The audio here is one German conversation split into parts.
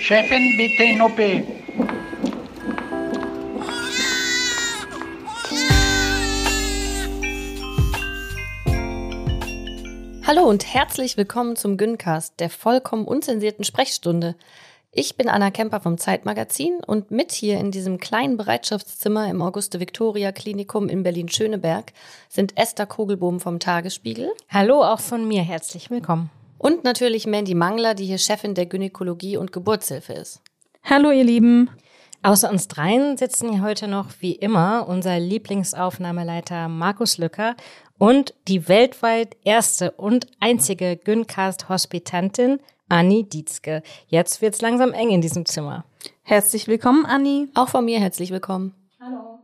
Chefin, bitte in OP. Hallo und herzlich willkommen zum Güncast, der vollkommen unzensierten Sprechstunde. Ich bin Anna Kemper vom Zeitmagazin und mit hier in diesem kleinen Bereitschaftszimmer im Auguste Victoria Klinikum in Berlin-Schöneberg sind Esther Kogelbohm vom Tagesspiegel. Hallo, auch von mir herzlich willkommen. Und natürlich Mandy Mangler, die hier Chefin der Gynäkologie und Geburtshilfe ist. Hallo, ihr Lieben. Außer uns dreien sitzen hier heute noch wie immer unser Lieblingsaufnahmeleiter Markus Lücker und die weltweit erste und einzige Gyncast-Hospitantin Anni Dietzke. Jetzt wird's langsam eng in diesem Zimmer. Herzlich willkommen, Anni. Auch von mir herzlich willkommen. Hallo.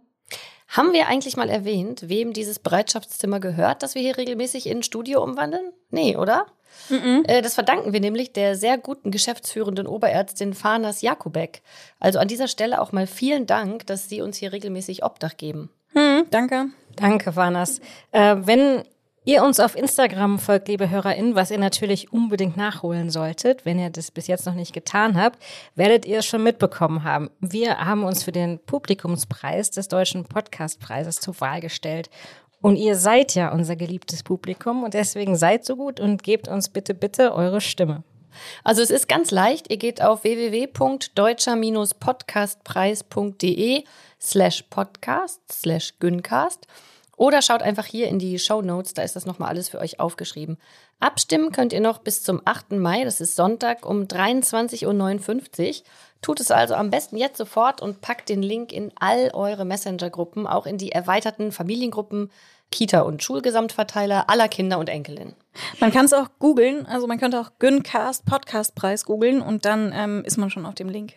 Haben wir eigentlich mal erwähnt, wem dieses Bereitschaftszimmer gehört, das wir hier regelmäßig in ein Studio umwandeln? Nee, oder? Mhm. Das verdanken wir nämlich der sehr guten geschäftsführenden Oberärztin Fanas Jakubek. Also an dieser Stelle auch mal vielen Dank, dass Sie uns hier regelmäßig Obdach geben. Mhm, danke. Danke, Fanas. Äh, wenn ihr uns auf Instagram folgt, liebe HörerInnen, was ihr natürlich unbedingt nachholen solltet, wenn ihr das bis jetzt noch nicht getan habt, werdet ihr es schon mitbekommen haben. Wir haben uns für den Publikumspreis des Deutschen Podcastpreises zur Wahl gestellt. Und ihr seid ja unser geliebtes Publikum und deswegen seid so gut und gebt uns bitte, bitte eure Stimme. Also es ist ganz leicht. Ihr geht auf www.deutscher-podcastpreis.de slash podcast slash gyncast oder schaut einfach hier in die Show Notes, da ist das nochmal alles für euch aufgeschrieben. Abstimmen könnt ihr noch bis zum 8. Mai, das ist Sonntag um 23.59 Uhr. Tut es also am besten jetzt sofort und packt den Link in all eure Messenger-Gruppen, auch in die erweiterten Familiengruppen, Kita- und Schulgesamtverteiler aller Kinder und Enkelinnen. Man kann es auch googeln, also man könnte auch Güncast Podcastpreis googeln und dann ähm, ist man schon auf dem Link.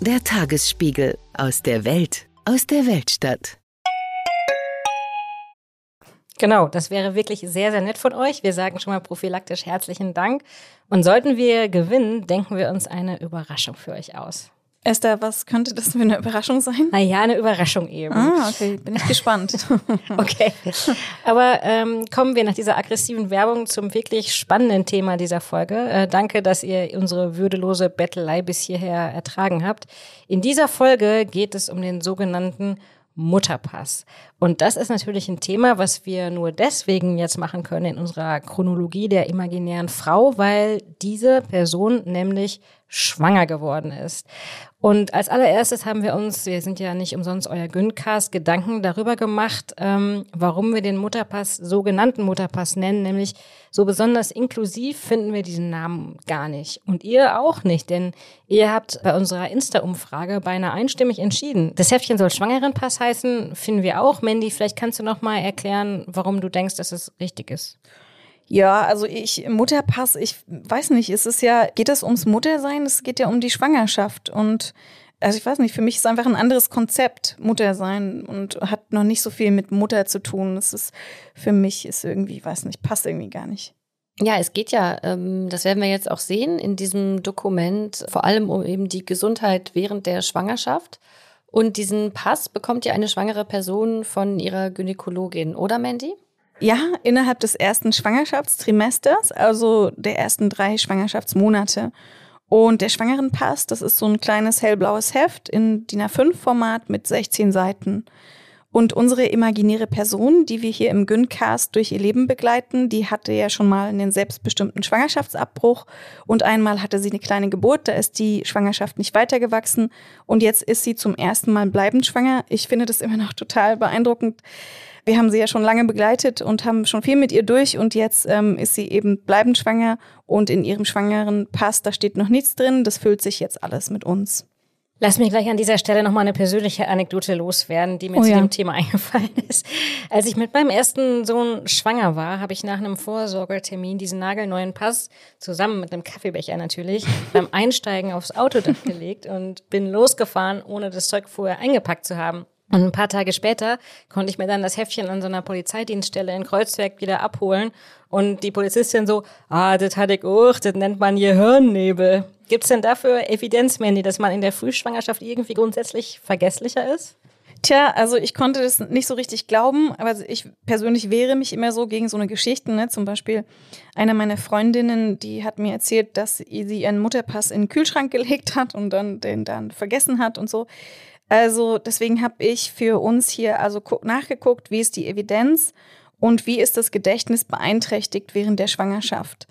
Der Tagesspiegel aus der Welt, aus der Weltstadt. Genau, das wäre wirklich sehr, sehr nett von euch. Wir sagen schon mal prophylaktisch herzlichen Dank. Und sollten wir gewinnen, denken wir uns eine Überraschung für euch aus. Esther, was könnte das für eine Überraschung sein? Naja, eine Überraschung eben. Ah, okay, bin ich gespannt. okay. Aber ähm, kommen wir nach dieser aggressiven Werbung zum wirklich spannenden Thema dieser Folge. Äh, danke, dass ihr unsere würdelose Bettelei bis hierher ertragen habt. In dieser Folge geht es um den sogenannten Mutterpass. Und das ist natürlich ein Thema, was wir nur deswegen jetzt machen können in unserer Chronologie der imaginären Frau, weil diese Person nämlich schwanger geworden ist. Und als allererstes haben wir uns, wir sind ja nicht umsonst euer Güncast, Gedanken darüber gemacht, ähm, warum wir den Mutterpass, sogenannten Mutterpass nennen, nämlich so besonders inklusiv finden wir diesen Namen gar nicht. Und ihr auch nicht, denn ihr habt bei unserer Insta-Umfrage beinahe einstimmig entschieden. Das Heftchen soll Schwangerenpass heißen, finden wir auch. Mandy, vielleicht kannst du noch mal erklären, warum du denkst, dass es richtig ist. Ja, also ich, Mutterpass, ich weiß nicht, ist es ja, geht das ums Muttersein? Es geht ja um die Schwangerschaft und also ich weiß nicht, für mich ist es einfach ein anderes Konzept, Muttersein und hat noch nicht so viel mit Mutter zu tun. Es ist für mich ist irgendwie, weiß nicht, passt irgendwie gar nicht. Ja, es geht ja, ähm, das werden wir jetzt auch sehen in diesem Dokument, vor allem um eben die Gesundheit während der Schwangerschaft. Und diesen Pass bekommt ja eine schwangere Person von ihrer Gynäkologin, oder Mandy? Ja, innerhalb des ersten Schwangerschaftstrimesters, also der ersten drei Schwangerschaftsmonate. Und der Schwangerenpass, das ist so ein kleines hellblaues Heft in DIN A5-Format mit 16 Seiten. Und unsere imaginäre Person, die wir hier im Güncast durch ihr Leben begleiten, die hatte ja schon mal einen selbstbestimmten Schwangerschaftsabbruch und einmal hatte sie eine kleine Geburt, da ist die Schwangerschaft nicht weitergewachsen und jetzt ist sie zum ersten Mal bleibend schwanger. Ich finde das immer noch total beeindruckend. Wir haben sie ja schon lange begleitet und haben schon viel mit ihr durch und jetzt ähm, ist sie eben bleibend schwanger und in ihrem schwangeren Pass, da steht noch nichts drin, das füllt sich jetzt alles mit uns. Lass mich gleich an dieser Stelle nochmal eine persönliche Anekdote loswerden, die mir Oh zu ja. dem Thema eingefallen ist. Als ich mit meinem ersten Sohn schwanger war, habe ich nach einem Vorsorgetermin diesen nagelneuen Pass, zusammen mit einem Kaffeebecher natürlich, beim Einsteigen aufs Autodach gelegt und bin losgefahren, ohne das Zeug vorher eingepackt zu haben. Und ein paar Tage später konnte ich mir dann das Heftchen an so einer Polizeidienststelle in Kreuzberg wieder abholen. Und die Polizistin so, ah, das hatte ich auch, das nennt man Gehirnnebel. Gibt's denn dafür Evidenz, Mandy, dass man in der Frühschwangerschaft irgendwie grundsätzlich vergesslicher ist? Tja, also ich konnte das nicht so richtig glauben, aber ich persönlich wehre mich immer so gegen so eine Geschichte. Ne? Zum Beispiel eine meiner Freundinnen, die hat mir erzählt, dass sie ihren Mutterpass in den Kühlschrank gelegt hat und dann den dann vergessen hat und so. Also deswegen habe ich für uns hier also gu- nachgeguckt, wie ist die Evidenz und wie ist das Gedächtnis beeinträchtigt während der Schwangerschaft.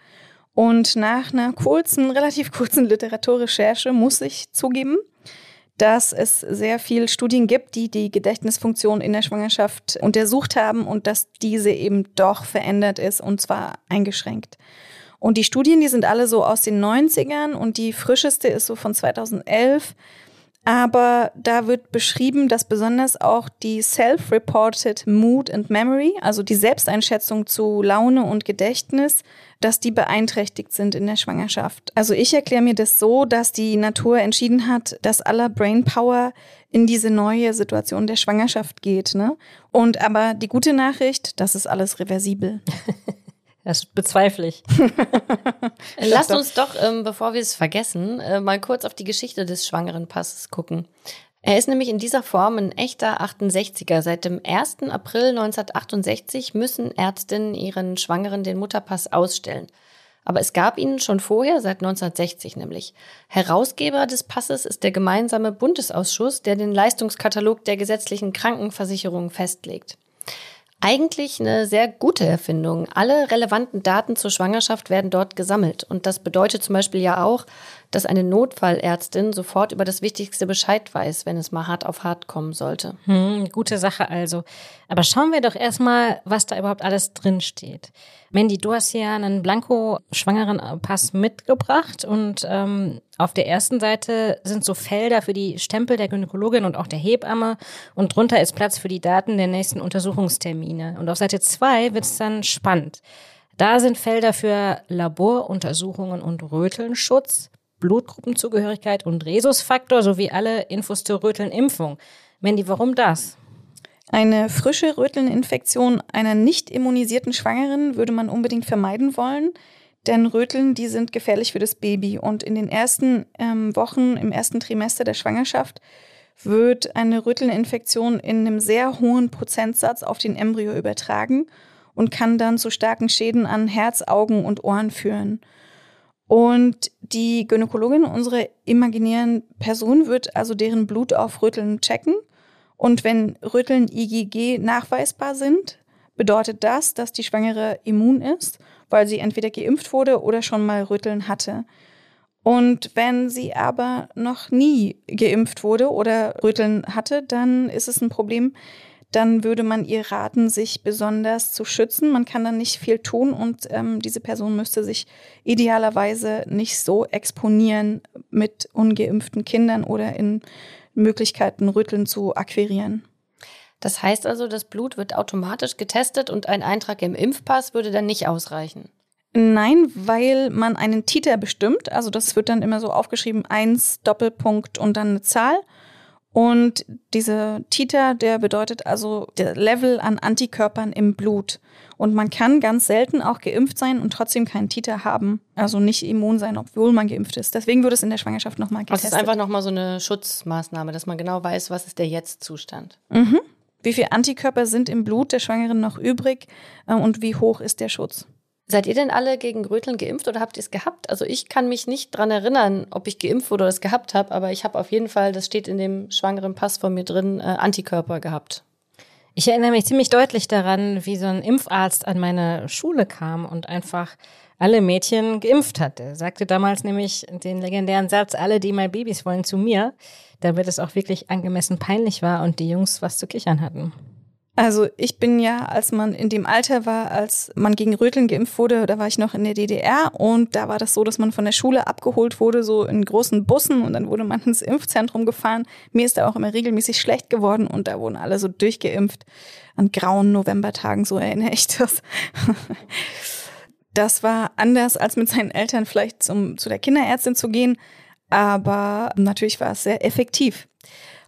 Und nach einer kurzen, relativ kurzen Literaturrecherche muss ich zugeben, dass es sehr viel Studien gibt, die die Gedächtnisfunktion in der Schwangerschaft untersucht haben und dass diese eben doch verändert ist und zwar eingeschränkt. Und die Studien, die sind alle so aus den 90ern und die frischeste ist so von 2011. Aber da wird beschrieben, dass besonders auch die Self-Reported Mood and Memory, also die Selbsteinschätzung zu Laune und Gedächtnis, dass die beeinträchtigt sind in der Schwangerschaft. Also ich erkläre mir das so, dass die Natur entschieden hat, dass aller Brainpower in diese neue Situation der Schwangerschaft geht. Ne? Und aber die gute Nachricht, das ist alles reversibel. Das bezweifle ich. Lasst uns doch, ähm, bevor wir es vergessen, äh, mal kurz auf die Geschichte des schwangeren Passes gucken. Er ist nämlich in dieser Form ein echter 68er. Seit dem 1. April 1968 müssen Ärztinnen ihren Schwangeren den Mutterpass ausstellen. Aber es gab ihn schon vorher, seit 1960 nämlich. Herausgeber des Passes ist der gemeinsame Bundesausschuss, der den Leistungskatalog der gesetzlichen Krankenversicherung festlegt. Eigentlich eine sehr gute Erfindung. Alle relevanten Daten zur Schwangerschaft werden dort gesammelt. Und das bedeutet zum Beispiel ja auch, dass eine Notfallärztin sofort über das Wichtigste Bescheid weiß, wenn es mal hart auf hart kommen sollte. Hm, gute Sache also. Aber schauen wir doch erstmal, was da überhaupt alles drin steht. Mandy, du hast ja einen Blanko-Schwangeren-Pass mitgebracht und ähm, auf der ersten Seite sind so Felder für die Stempel der Gynäkologin und auch der Hebamme und drunter ist Platz für die Daten der nächsten Untersuchungstermine. Und auf Seite zwei wird es dann spannend. Da sind Felder für Laboruntersuchungen und Rötelnschutz, Blutgruppenzugehörigkeit und Rhesusfaktor sowie alle Infos zur Rötelnimpfung. Mandy, warum das? Eine frische Rötelninfektion einer nicht immunisierten Schwangeren würde man unbedingt vermeiden wollen, denn Röteln, die sind gefährlich für das Baby. Und in den ersten ähm, Wochen, im ersten Trimester der Schwangerschaft, wird eine Rötelninfektion in einem sehr hohen Prozentsatz auf den Embryo übertragen und kann dann zu starken Schäden an Herz, Augen und Ohren führen. Und die Gynäkologin, unsere imaginären Person, wird also deren Blut auf Röteln checken. Und wenn Röteln IgG nachweisbar sind, bedeutet das, dass die Schwangere immun ist, weil sie entweder geimpft wurde oder schon mal Röteln hatte. Und wenn sie aber noch nie geimpft wurde oder Röteln hatte, dann ist es ein Problem. Dann würde man ihr raten, sich besonders zu schützen. Man kann dann nicht viel tun und ähm, diese Person müsste sich idealerweise nicht so exponieren mit ungeimpften Kindern oder in Möglichkeiten, Rütteln zu akquirieren. Das heißt also, das Blut wird automatisch getestet und ein Eintrag im Impfpass würde dann nicht ausreichen. Nein, weil man einen Titer bestimmt. Also das wird dann immer so aufgeschrieben, eins Doppelpunkt und dann eine Zahl. Und dieser Titer, der bedeutet also der Level an Antikörpern im Blut. Und man kann ganz selten auch geimpft sein und trotzdem keinen Titer haben. Also nicht immun sein, obwohl man geimpft ist. Deswegen wird es in der Schwangerschaft nochmal Das getestet. ist einfach nochmal so eine Schutzmaßnahme, dass man genau weiß, was ist der Jetzt-Zustand. Mhm. Wie viele Antikörper sind im Blut der Schwangeren noch übrig äh, und wie hoch ist der Schutz? Seid ihr denn alle gegen Röteln geimpft oder habt ihr es gehabt? Also ich kann mich nicht dran erinnern, ob ich geimpft wurde oder es gehabt habe, aber ich habe auf jeden Fall, das steht in dem schwangeren Pass von mir drin, äh, Antikörper gehabt. Ich erinnere mich ziemlich deutlich daran, wie so ein Impfarzt an meine Schule kam und einfach alle Mädchen geimpft hatte. Er sagte damals nämlich den legendären Satz, alle, die mal Babys wollen, zu mir, damit es auch wirklich angemessen peinlich war und die Jungs was zu kichern hatten. Also ich bin ja, als man in dem Alter war, als man gegen Röteln geimpft wurde, da war ich noch in der DDR und da war das so, dass man von der Schule abgeholt wurde, so in großen Bussen und dann wurde man ins Impfzentrum gefahren. Mir ist da auch immer regelmäßig schlecht geworden und da wurden alle so durchgeimpft. An grauen Novembertagen, so erinnere ich das. Das war anders, als mit seinen Eltern vielleicht zum, zu der Kinderärztin zu gehen, aber natürlich war es sehr effektiv.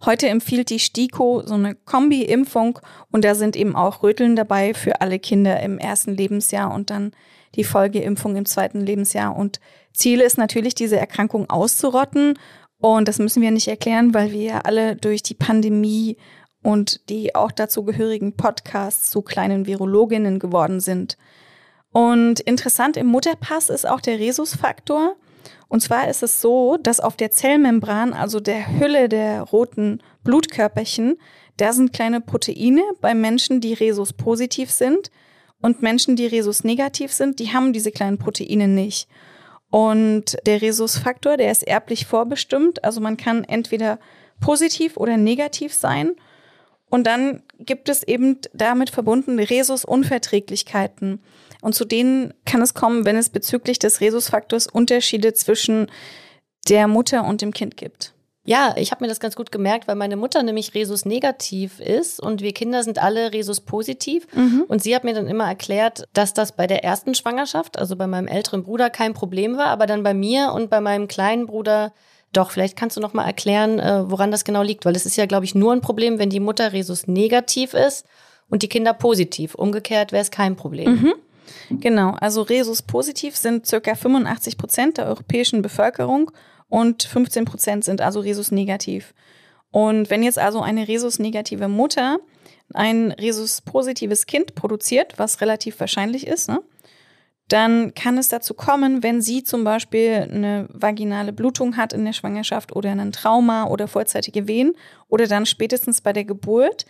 Heute empfiehlt die STIKO so eine Kombi-Impfung und da sind eben auch Röteln dabei für alle Kinder im ersten Lebensjahr und dann die Folgeimpfung im zweiten Lebensjahr. Und Ziel ist natürlich, diese Erkrankung auszurotten. Und das müssen wir nicht erklären, weil wir ja alle durch die Pandemie und die auch dazu gehörigen Podcasts zu kleinen Virologinnen geworden sind. Und interessant im Mutterpass ist auch der Rhesusfaktor. Und zwar ist es so, dass auf der Zellmembran, also der Hülle der roten Blutkörperchen, da sind kleine Proteine bei Menschen, die Rhesus positiv sind. Und Menschen, die Rhesus negativ sind, die haben diese kleinen Proteine nicht. Und der Rhesusfaktor, der ist erblich vorbestimmt. Also man kann entweder positiv oder negativ sein. Und dann gibt es eben damit verbundene Rhesus-Unverträglichkeiten. Und zu denen kann es kommen, wenn es bezüglich des Rhesusfaktors Unterschiede zwischen der Mutter und dem Kind gibt. Ja, ich habe mir das ganz gut gemerkt, weil meine Mutter nämlich Rhesus negativ ist und wir Kinder sind alle Rhesus positiv. Mhm. Und sie hat mir dann immer erklärt, dass das bei der ersten Schwangerschaft, also bei meinem älteren Bruder, kein Problem war, aber dann bei mir und bei meinem kleinen Bruder doch. Vielleicht kannst du noch mal erklären, äh, woran das genau liegt, weil es ist ja, glaube ich, nur ein Problem, wenn die Mutter Rhesus negativ ist und die Kinder positiv. Umgekehrt wäre es kein Problem. Mhm. Genau, also Rhesus positiv sind circa 85 Prozent der europäischen Bevölkerung und 15 Prozent sind also Rhesus negativ. Und wenn jetzt also eine Rhesus negative Mutter ein Rhesus positives Kind produziert, was relativ wahrscheinlich ist, ne, dann kann es dazu kommen, wenn sie zum Beispiel eine vaginale Blutung hat in der Schwangerschaft oder ein Trauma oder vorzeitige Wehen oder dann spätestens bei der Geburt,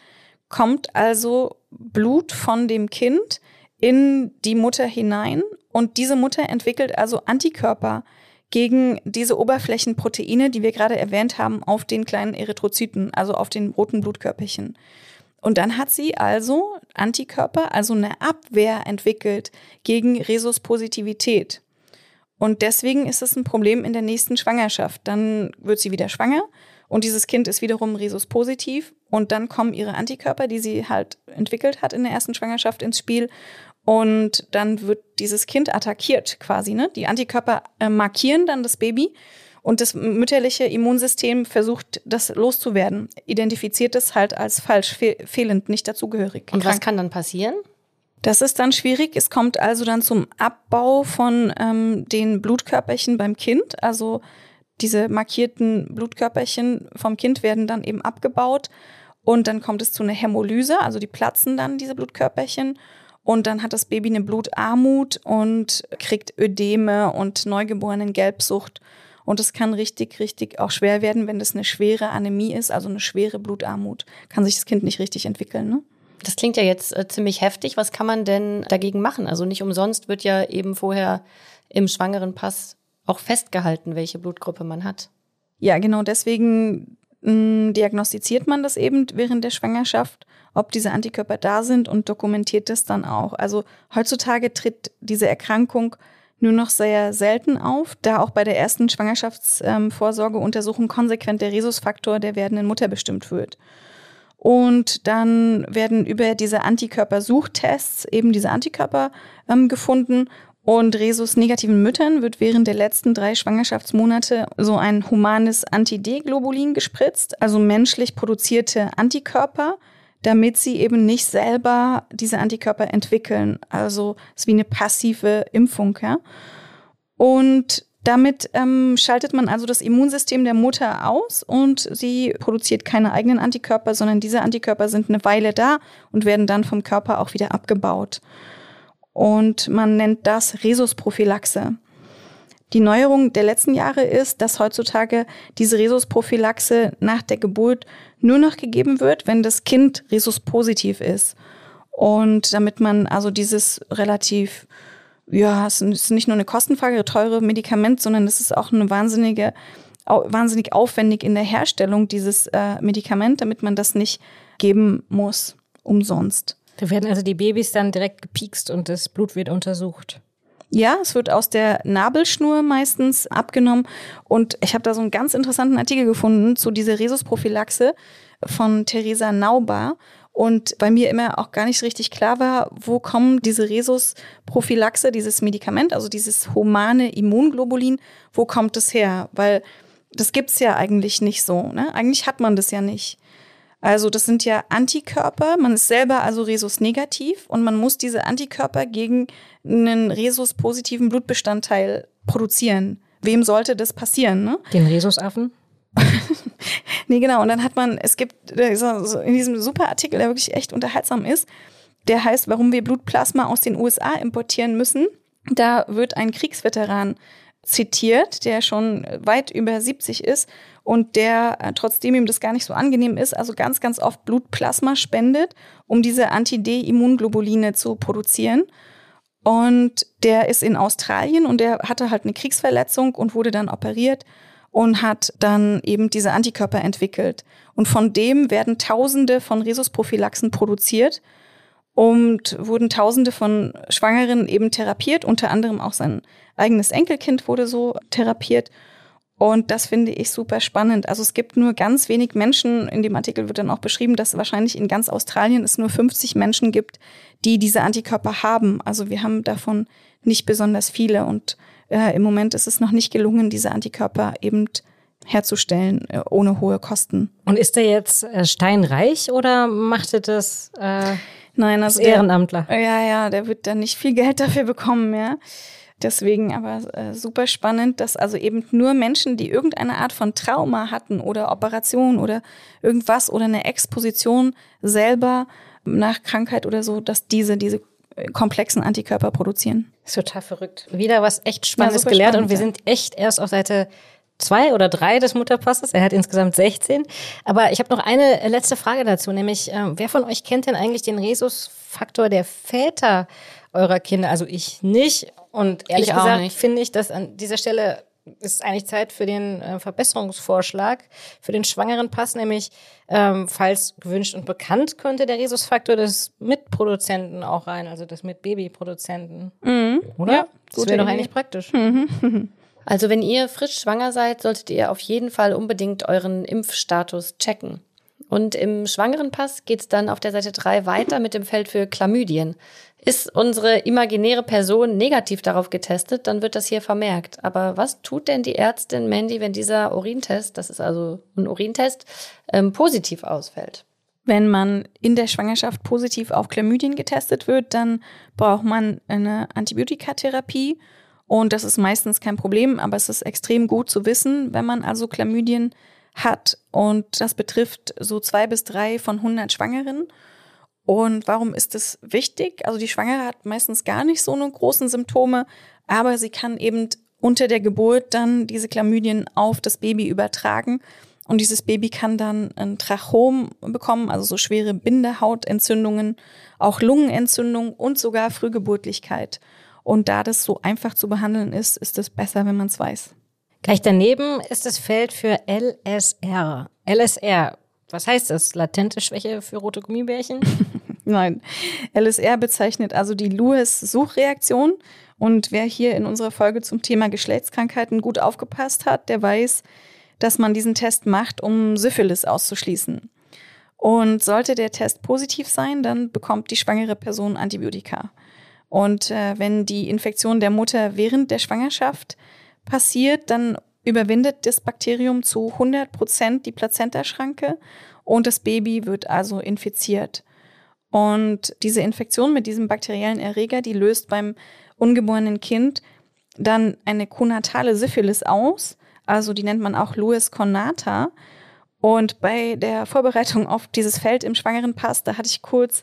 kommt also Blut von dem Kind in die Mutter hinein und diese Mutter entwickelt also Antikörper gegen diese Oberflächenproteine, die wir gerade erwähnt haben, auf den kleinen Erythrozyten, also auf den roten Blutkörperchen. Und dann hat sie also Antikörper, also eine Abwehr entwickelt gegen Rhesuspositivität. Und deswegen ist es ein Problem in der nächsten Schwangerschaft. Dann wird sie wieder schwanger und dieses Kind ist wiederum Rhesus-positiv und dann kommen ihre Antikörper, die sie halt entwickelt hat in der ersten Schwangerschaft ins Spiel und dann wird dieses Kind attackiert quasi. Ne? Die Antikörper äh, markieren dann das Baby und das mütterliche Immunsystem versucht, das loszuwerden, identifiziert es halt als falsch, fe fehlend, nicht dazugehörig. Und was kann dann passieren? Das ist dann schwierig. Es kommt also dann zum Abbau von ähm, den Blutkörperchen beim Kind. Also diese markierten Blutkörperchen vom Kind werden dann eben abgebaut und dann kommt es zu einer Hämolyse, also die platzen dann diese Blutkörperchen und dann hat das Baby eine Blutarmut und kriegt Ödeme und neugeborenen Gelbsucht. Und es kann richtig, richtig auch schwer werden, wenn das eine schwere Anämie ist, also eine schwere Blutarmut. Kann sich das Kind nicht richtig entwickeln, ne? Das klingt ja jetzt äh, ziemlich heftig. Was kann man denn dagegen machen? Also nicht umsonst wird ja eben vorher im schwangeren Pass auch festgehalten, welche Blutgruppe man hat. Ja, genau. Deswegen diagnostiziert man das eben während der Schwangerschaft ob diese Antikörper da sind und dokumentiert das dann auch. Also heutzutage tritt diese Erkrankung nur noch sehr selten auf, da auch bei der ersten Schwangerschaftsvorsorgeuntersuchung konsequent der Rhesusfaktor der werdenden Mutter bestimmt wird. Und dann werden über diese Antikörpersuchtests eben diese Antikörper ähm, gefunden. Und Rhesus-negativen Müttern wird während der letzten drei Schwangerschaftsmonate so ein humanes Anti-D-Globulin gespritzt, also menschlich produzierte Antikörper, damit sie eben nicht selber diese Antikörper entwickeln. Also es ist wie eine passive Impfung, ja. Und damit ähm, schaltet man also das Immunsystem der Mutter aus und sie produziert keine eigenen Antikörper, sondern diese Antikörper sind eine Weile da und werden dann vom Körper auch wieder abgebaut. Und man nennt das Rhesusprophylaxe. Die Neuerung der letzten Jahre ist, dass heutzutage diese Rhesusprophylaxe nach der Geburt nur noch gegeben wird, wenn das Kind Rhesus-positiv ist. Und damit man also dieses relativ, ja, es ist nicht nur eine kostenfrage, teure Medikament, sondern es ist auch eine wahnsinnige, wahnsinnig aufwendig in der Herstellung dieses äh, Medikament, damit man das nicht geben muss. umsonst. Da werden also die Babys dann direkt gepiekst und das Blut wird untersucht. Ja, es wird aus der Nabelschnur meistens abgenommen. Und ich habe da so einen ganz interessanten Artikel gefunden zu dieser Rhesusprophylaxe von Theresa Naubar. Und bei mir immer auch gar nicht richtig klar war, wo kommen diese Rhesusprophylaxe, dieses Medikament, also dieses humane Immunglobulin, wo kommt es her? Weil das gibt's ja eigentlich nicht so. Ne? Eigentlich hat man das ja nicht. Also das sind ja Antikörper, man ist selber also Rhesus-negativ und man muss diese Antikörper gegen einen Rhesus-positiven Blutbestandteil produzieren. Wem sollte das passieren? Ne? Den Rhesusaffen? nee, genau. Und dann hat man, es gibt in diesem super Artikel, der wirklich echt unterhaltsam ist, der heißt, warum wir Blutplasma aus den USA importieren müssen. Da wird ein Kriegsveteran zitiert, der schon weit über 70 ist und der, äh, trotzdem ihm das gar nicht so angenehm ist, also ganz, ganz oft Blutplasma spendet, um diese Anti-D-Immunglobuline zu produzieren. Und der ist in Australien und der hatte halt eine Kriegsverletzung und wurde dann operiert und hat dann eben diese Antikörper entwickelt. Und von dem werden Tausende von Rhesusprophylaxen produziert und wurden Tausende von Schwangeren eben therapiert, unter anderem auch sein eigenes Enkelkind wurde so therapiert. Und das finde ich super spannend. Also es gibt nur ganz wenig Menschen, in dem Artikel wird dann auch beschrieben, dass wahrscheinlich in ganz Australien es nur 50 Menschen gibt, die diese Antikörper haben. Also wir haben davon nicht besonders viele und äh, im Moment ist es noch nicht gelungen, diese Antikörper eben herzustellen äh, ohne hohe Kosten. Und ist der jetzt äh, steinreich oder machte das äh, Nein, also Ehrenamtler? Der, ja, ja, der wird dann nicht viel Geld dafür bekommen, ja. Deswegen aber äh, super spannend, dass also eben nur Menschen, die irgendeine Art von Trauma hatten oder Operation oder irgendwas oder eine Exposition selber nach Krankheit oder so, dass diese diese äh, komplexen Antikörper produzieren. ist total verrückt. Wieder was echt Spannendes ja, gelernt spannend, und wir ja. sind echt erst auf Seite zwei oder drei des Mutterpasses. Er hat insgesamt 16. Aber ich habe noch eine letzte Frage dazu, nämlich äh, wer von euch kennt denn eigentlich den Rhesusfaktor der Väter eurer Kinder? Also ich nicht. Und ehrlich ich gesagt finde ich, dass an dieser Stelle ist eigentlich Zeit für den äh, Verbesserungsvorschlag für den schwangeren Pass, nämlich ähm, falls gewünscht und bekannt könnte der Rhesusfaktor des Mitproduzenten auch rein, also des Mitbabyproduzenten. Mhm. Oder? Ja, das wäre doch eigentlich praktisch. Mhm. Also wenn ihr frisch schwanger seid, solltet ihr auf jeden Fall unbedingt euren Impfstatus checken. Und im Schwangerenpass geht's dann auf der Seite 3 weiter mit dem Feld für Chlamydien. Ist unsere imaginäre Person negativ darauf getestet, dann wird das hier vermerkt. Aber was tut denn die Ärztin Mandy, wenn dieser Urintest, das ist also ein Urintest, ähm, positiv ausfällt? Wenn man in der Schwangerschaft positiv auf Chlamydien getestet wird, dann braucht man eine Antibiotikatherapie. Und das ist meistens kein Problem, aber es ist extrem gut zu wissen, wenn man also Chlamydien hat. Und das betrifft so zwei bis drei von 100 Schwangeren. Und warum ist das wichtig? Also die Schwangere hat meistens gar nicht so eine großen Symptome, aber sie kann eben unter der Geburt dann diese Chlamydien auf das Baby übertragen. Und dieses Baby kann dann ein Trachom bekommen, also so schwere Bindehautentzündungen, auch Lungenentzündung und sogar Frühgeburtlichkeit. Und da das so einfach zu behandeln ist, ist es besser, wenn man es weiß. Gleich daneben ist das Feld für LSR. LSR, was heißt das? Latente Schwäche für rote Gummibärchen? Nein. LSR bezeichnet also die Lewis-Suchreaktion. Und wer hier in unserer Folge zum Thema Geschlechtskrankheiten gut aufgepasst hat, der weiß, dass man diesen Test macht, um Syphilis auszuschließen. Und sollte der Test positiv sein, dann bekommt die schwangere Person Antibiotika. Und äh, wenn die Infektion der Mutter während der Schwangerschaft passiert, dann überwindet das Bakterium zu 100 Prozent die Plazentaschranke und das Baby wird also infiziert. Und diese Infektion mit diesem bakteriellen Erreger, die löst beim ungeborenen Kind dann eine konatale Syphilis aus. Also die nennt man auch Louis Conata. Und bei der Vorbereitung auf dieses Feld im Schwangerenpass, da hatte ich kurz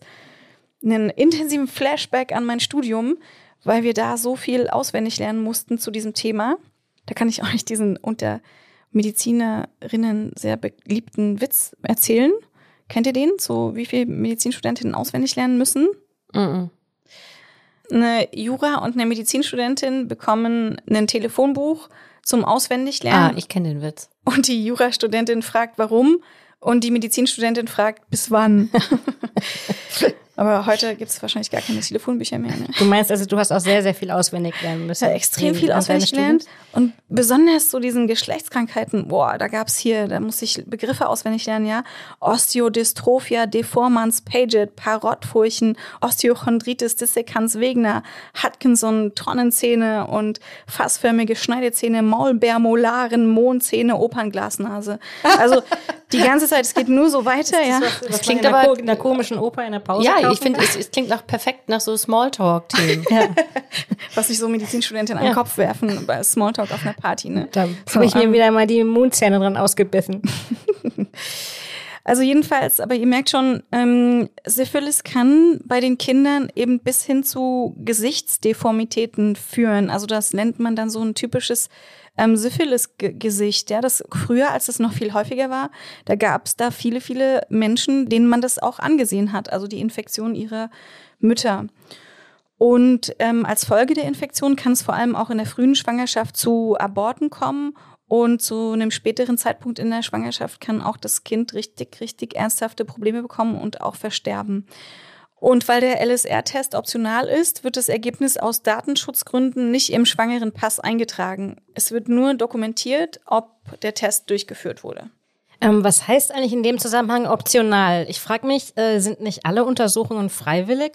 einen intensiven Flashback an mein Studium, weil wir da so viel auswendig lernen mussten zu diesem Thema. Da kann ich euch diesen unter Medizinerinnen sehr beliebten Witz erzählen. Kennt ihr den? So wie viele Medizinstudentinnen auswendig lernen müssen? Mhm. Eine Jura- und eine Medizinstudentin bekommen ein Telefonbuch zum Auswendiglernen. Ah, ich kenne den Witz. Und die Jurastudentin fragt, warum. Und die Medizinstudentin fragt, bis wann? Aber heute gibt es wahrscheinlich gar keine Telefonbücher mehr. Ne? Du meinst also, du hast auch sehr, sehr viel auswendig lernen müssen. Ja, extrem viel auswendig gelernt. Studiums? Und besonders so diesen Geschlechtskrankheiten, boah, da gab's hier, da muss ich Begriffe auswendig lernen, ja. Osteodystrophia, Deformans, Paget, Parottfurchen, Osteochondritis, Dissekans, Wegener, Hutkinson, Tonnenzähne und fassförmige Schneidezähne, Maulbeermolaren, Mondzähne, Opernglasnase. Also die ganze Zeit, es geht nur so weiter, ja. Das klingt klingt aber aber- in einer komischen Oper in der Pause. Ja, kaufen ich finde, es, es klingt nach perfekt nach so Smalltalk-Themen. Was sich so Medizinstudenten an den Kopf werfen bei Smalltalk auf einer Party, ne? Da habe ich mir ähm, wieder mal die Mundzähne dran ausgebissen. Also jedenfalls, aber ihr merkt schon, ähm, Syphilis kann bei den Kindern eben bis hin zu Gesichtsdeformitäten führen. Also das nennt man dann so ein typisches ähm, Syphilis-Gesicht. Ja, das früher, als es noch viel häufiger war, da gab es da viele, viele Menschen, denen man das auch angesehen hat. Also die Infektion ihrer Mütter. Und ähm, als Folge der Infektion kann es vor allem auch in der frühen Schwangerschaft zu Aborten kommen. Und zu einem späteren Zeitpunkt in der Schwangerschaft kann auch das Kind richtig, richtig ernsthafte Probleme bekommen und auch versterben. Und weil der LSR-Test optional ist, wird das Ergebnis aus Datenschutzgründen nicht im schwangeren Pass eingetragen. Es wird nur dokumentiert, ob der Test durchgeführt wurde. Ähm, was heißt eigentlich in dem Zusammenhang optional? Ich frage mich, äh, sind nicht alle Untersuchungen freiwillig?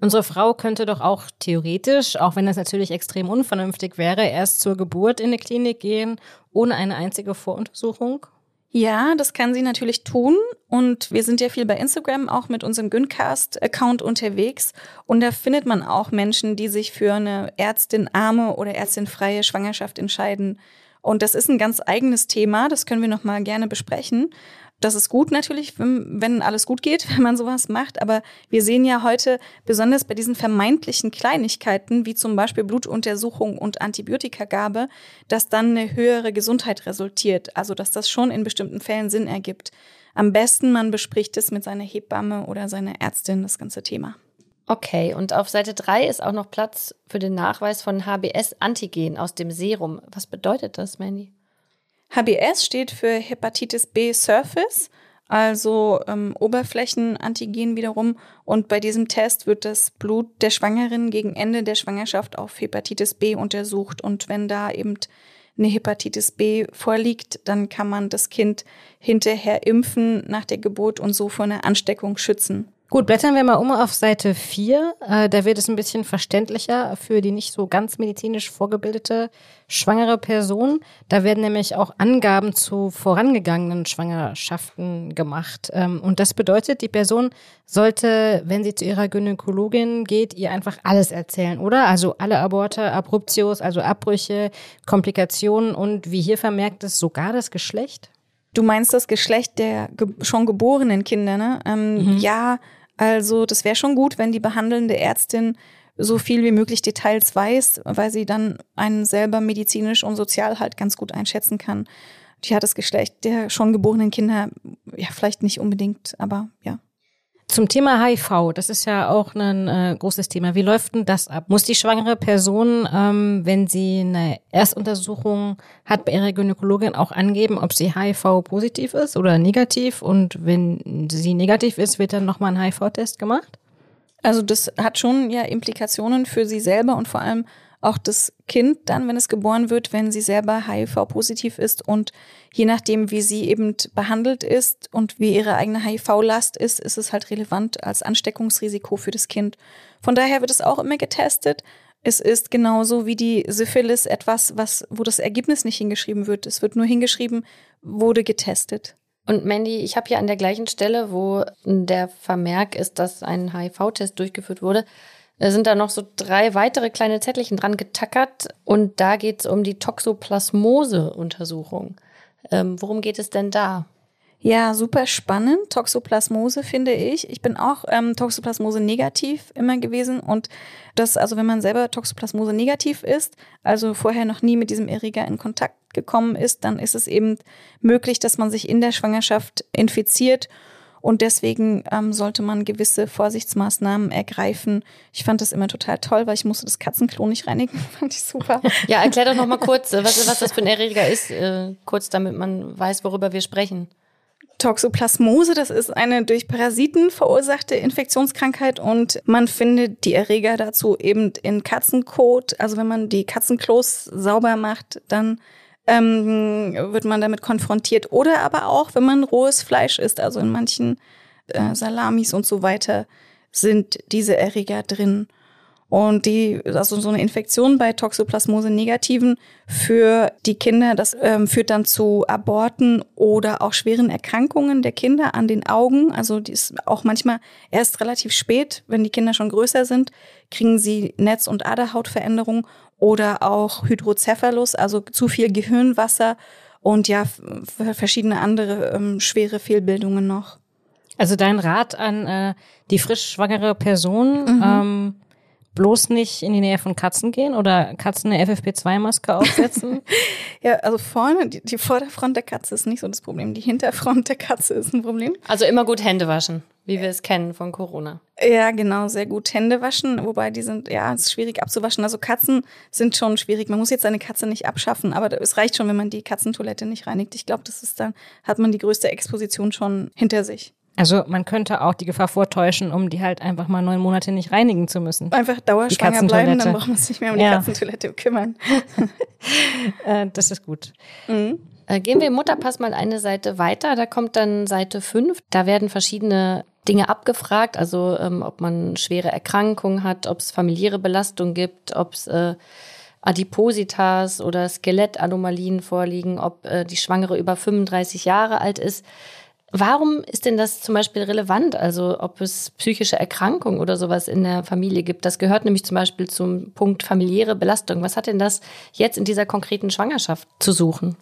Unsere Frau könnte doch auch theoretisch, auch wenn das natürlich extrem unvernünftig wäre, erst zur Geburt in eine Klinik gehen, ohne eine einzige Voruntersuchung. Ja, das kann sie natürlich tun. Und wir sind ja viel bei Instagram auch mit unserem Güncast-Account unterwegs. Und da findet man auch Menschen, die sich für eine ärztinarme oder ärztinfreie Schwangerschaft entscheiden. Und das ist ein ganz eigenes Thema. Das können wir noch mal gerne besprechen. Das ist gut natürlich, wenn, alles gut geht, wenn man sowas macht. Aber wir sehen ja heute besonders bei diesen vermeintlichen Kleinigkeiten, wie zum Beispiel Blutuntersuchung und Antibiotikagabe, dass dann eine höhere Gesundheit resultiert. Also, dass das schon in bestimmten Fällen Sinn ergibt. Am besten, man bespricht es mit seiner Hebamme oder seiner Ärztin, das ganze Thema. Okay, und auf Seite 3 ist auch noch Platz für den Nachweis von HBS-Antigen aus dem Serum. Was bedeutet das, Mandy? HBS steht für Hepatitis B Surface, also ähm, Oberflächenantigen wiederum. Und bei diesem Test wird das Blut der Schwangeren gegen Ende der Schwangerschaft auf Hepatitis B untersucht. Und wenn da eben eine Hepatitis B vorliegt, dann kann man das Kind hinterher impfen nach der Geburt und so vor einer Ansteckung schützen. Gut, blättern wir mal um auf Seite 4. Äh, da wird es ein bisschen verständlicher für die nicht so ganz medizinisch vorgebildete schwangere Person. Da werden nämlich auch Angaben zu vorangegangenen Schwangerschaften gemacht. Ähm, und das bedeutet, die Person sollte, wenn sie zu ihrer Gynäkologin geht, ihr einfach alles erzählen, oder? Also alle Aborte, Abruptios, also Abbrüche, Komplikationen und wie hier vermerkt ist, sogar das Geschlecht. Du meinst das Geschlecht der ge schon geborenen Kinder, ne? Ähm, Ja, also das wäre schon gut, wenn die behandelnde Ärztin so viel wie möglich Details weiß, weil sie dann einen selber medizinisch und sozial halt ganz gut einschätzen kann. Die hat das Geschlecht der schon geborenen Kinder, ja, vielleicht nicht unbedingt, aber ja. Zum Thema HIV, das ist ja auch ein äh, großes Thema. Wie läuft denn das ab? Muss die schwangere Person, ähm, wenn sie eine Erstuntersuchung hat bei ihrer Gynäkologin, auch angeben, ob sie HIV-positiv ist oder negativ? Und wenn sie negativ ist, wird dann nochmal ein HIV-Test gemacht? Also das hat schon ja Implikationen für sie selber und vor allem auch das Kind dann, wenn es geboren wird, wenn sie selber HIV-positiv ist und je nachdem, wie sie eben behandelt ist und wie ihre eigene HIV-Last ist, ist es halt relevant als Ansteckungsrisiko für das Kind. Von daher wird es auch immer getestet. Es ist genauso wie die Syphilis etwas, was, wo das Ergebnis nicht hingeschrieben wird. Es wird nur hingeschrieben, wurde getestet. Und Mandy, ich habe hier an der gleichen Stelle, wo der Vermerk ist, dass ein HIV-Test durchgeführt wurde, sind da noch so drei weitere kleine Zettelchen dran getackert. Und da geht es um die Toxoplasmose-Untersuchung. Ähm, worum geht es denn da? Ja, super spannend. Toxoplasmose finde ich. Ich bin auch ähm, Toxoplasmose negativ immer gewesen und das, also wenn man selber Toxoplasmose negativ ist, also vorher noch nie mit diesem Erreger in Kontakt gekommen ist, dann ist es eben möglich, dass man sich in der Schwangerschaft infiziert und deswegen ähm, sollte man gewisse Vorsichtsmaßnahmen ergreifen. Ich fand das immer total toll, weil ich musste das Katzenklo nicht reinigen. fand ich super. Ja, erklär doch noch mal kurz, äh, was, was das für ein Erreger ist, äh, kurz damit man weiß, worüber wir sprechen. Toxoplasmose, das ist eine durch Parasiten verursachte Infektionskrankheit und man findet die Erreger dazu eben in Katzenkot. Also wenn man die Katzenklos sauber macht, dann ähm, wird man damit konfrontiert. Oder aber auch, wenn man rohes Fleisch isst, also in manchen äh, Salamis und so weiter sind diese Erreger drin. Und die, also so eine Infektion bei Toxoplasmose negativen für die Kinder, das ähm, führt dann zu Aborten oder auch schweren Erkrankungen der Kinder an den Augen. Also die ist auch manchmal erst relativ spät, wenn die Kinder schon größer sind, kriegen sie Netz- und Aderhautveränderungen oder auch Hydrocephalus, also zu viel Gehirnwasser und ja, verschiedene andere ähm, schwere Fehlbildungen noch. Also dein Rat an äh, die frisch schwangere Person, mhm. ähm, bloß nicht in die Nähe von Katzen gehen oder Katzen eine FFP2-Maske aufsetzen? ja, also vorne, die, die Vorderfront der Katze ist nicht so das Problem. Die Hinterfront der Katze ist ein Problem. Also immer gut Hände waschen, wie wir es kennen von Corona. Ja, genau, sehr gut Hände waschen, wobei die sind, ja, es ist schwierig abzuwaschen. Also Katzen sind schon schwierig. Man muss jetzt seine Katze nicht abschaffen, aber es reicht schon, wenn man die Katzentoilette nicht reinigt. Ich glaube, das ist dann, hat man die größte Exposition schon hinter sich. Also man könnte auch die Gefahr vortäuschen, um die halt einfach mal neun Monate nicht reinigen zu müssen. Einfach dauerschwanger bleiben, dann braucht man sich nicht mehr um die ja. Katzentoilette kümmern. äh, das ist gut. Mhm. Äh, gehen wir im Mutterpass mal eine Seite weiter. Da kommt dann Seite 5. Da werden verschiedene Dinge abgefragt, also ähm, ob man schwere Erkrankungen hat, ob es familiäre Belastung gibt, ob es äh, Adipositas oder Skelettanomalien vorliegen, ob äh, die Schwangere über 35 Jahre alt ist. Warum ist denn das zum Beispiel relevant? Also ob es psychische Erkrankungen oder sowas in der Familie gibt. Das gehört nämlich zum Beispiel zum Punkt familiäre Belastung. Was hat denn das jetzt in dieser konkreten Schwangerschaft zu suchen?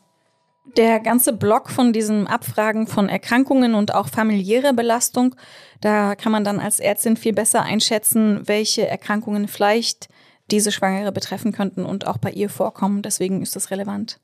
Der ganze Block von diesen Abfragen von Erkrankungen und auch familiäre Belastung, da kann man dann als Ärztin viel besser einschätzen, welche Erkrankungen vielleicht diese Schwangere betreffen könnten und auch bei ihr vorkommen. Deswegen ist das relevant.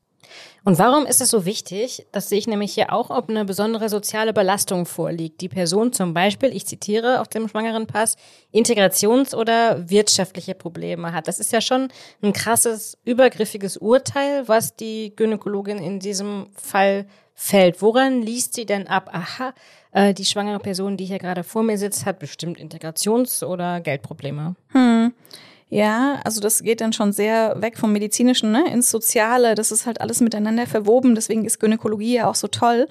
Und warum ist es so wichtig? Das sehe ich nämlich hier auch, ob eine besondere soziale Belastung vorliegt. Die Person zum Beispiel, ich zitiere auf dem schwangeren Pass, Integrations- oder wirtschaftliche Probleme hat. Das ist ja schon ein krasses, übergriffiges Urteil, was die Gynäkologin in diesem Fall fällt. Woran liest sie denn ab? Aha, äh, die schwangere Person, die hier gerade vor mir sitzt, hat bestimmt Integrations- oder Geldprobleme. Hm. Ja, also das geht dann schon sehr weg vom Medizinischen ne, ins Soziale. Das ist halt alles miteinander verwoben. Deswegen ist Gynäkologie ja auch so toll.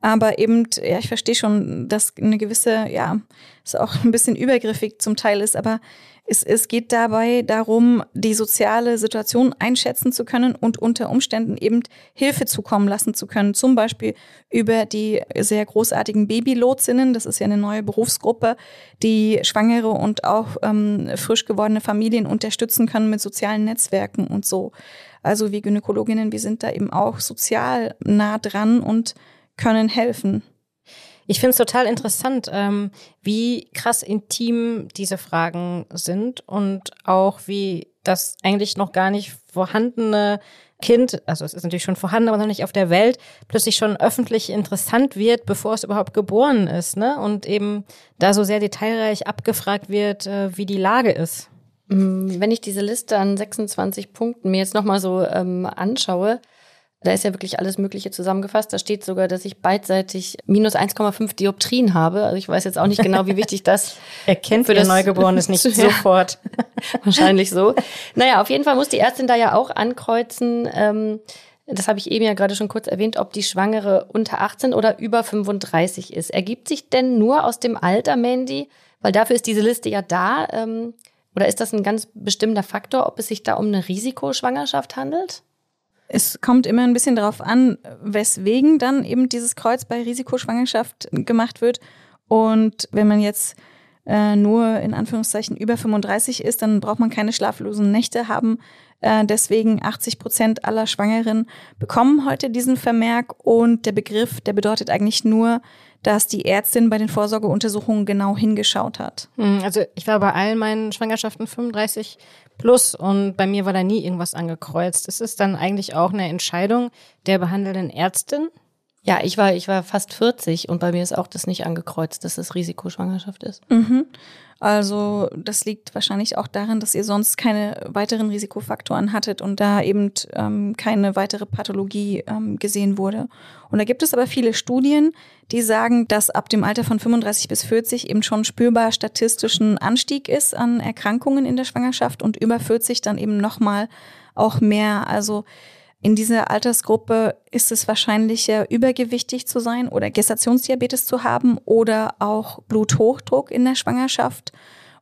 Aber eben, ja, ich verstehe schon, dass eine gewisse, ja, ist auch ein bisschen übergriffig zum Teil ist, aber es, es geht dabei darum, die soziale Situation einschätzen zu können und unter Umständen eben Hilfe zukommen lassen zu können. Zum Beispiel über die sehr großartigen Babylotsinnen. Das ist ja eine neue Berufsgruppe, die Schwangere und auch ähm, frisch gewordene Familien unterstützen können mit sozialen Netzwerken und so. Also wie Gynäkologinnen, wir sind da eben auch sozial nah dran und können helfen. Ich finde es total interessant, ähm, wie krass intim diese Fragen sind und auch wie das eigentlich noch gar nicht vorhandene Kind, also es ist natürlich schon vorhanden, aber noch nicht auf der Welt, plötzlich schon öffentlich interessant wird, bevor es überhaupt geboren ist, ne? Und eben da so sehr detailreich abgefragt wird, äh, wie die Lage ist. Mm, wenn ich diese Liste an 26 Punkten mir jetzt nochmal so ähm, anschaue, da ist ja wirklich alles Mögliche zusammengefasst. Da steht sogar, dass ich beidseitig minus 1,5 Dioptrien habe. Also ich weiß jetzt auch nicht genau, wie wichtig das erkennt für das Neugeborenes nicht sofort. Wahrscheinlich so. Naja, auf jeden Fall muss die Ärztin da ja auch ankreuzen. Ähm, das habe ich eben ja gerade schon kurz erwähnt, ob die Schwangere unter 18 oder über 35 ist. Ergibt sich denn nur aus dem Alter, Mandy? Weil dafür ist diese Liste ja da. Ähm, oder ist das ein ganz bestimmter Faktor, ob es sich da um eine Risikoschwangerschaft handelt? Es kommt immer ein bisschen darauf an, weswegen dann eben dieses Kreuz bei Risikoschwangerschaft gemacht wird. Und wenn man jetzt äh, nur in Anführungszeichen über 35 ist, dann braucht man keine schlaflosen Nächte haben. Äh, deswegen 80 Prozent aller Schwangeren bekommen heute diesen Vermerk und der Begriff, der bedeutet eigentlich nur, dass die Ärztin bei den Vorsorgeuntersuchungen genau hingeschaut hat. Hm, also ich war bei allen meinen Schwangerschaften 35 plus und bei mir war da nie irgendwas angekreuzt. Ist es dann eigentlich auch eine Entscheidung der behandelnden Ärztin? Ja, ich war, ich war fast 40 und bei mir ist auch das nicht angekreuzt, dass es Risikoschwangerschaft ist. Mhm. Also das liegt wahrscheinlich auch daran, dass ihr sonst keine weiteren Risikofaktoren hattet und da eben ähm, keine weitere Pathologie ähm, gesehen wurde. Und da gibt es aber viele Studien, die sagen, dass ab dem Alter von 35 bis 40 eben schon spürbar statistischen Anstieg ist an Erkrankungen in der Schwangerschaft und über 40 dann eben nochmal auch mehr. Also in dieser Altersgruppe ist es wahrscheinlicher, übergewichtig zu sein oder Gestationsdiabetes zu haben oder auch Bluthochdruck in der Schwangerschaft.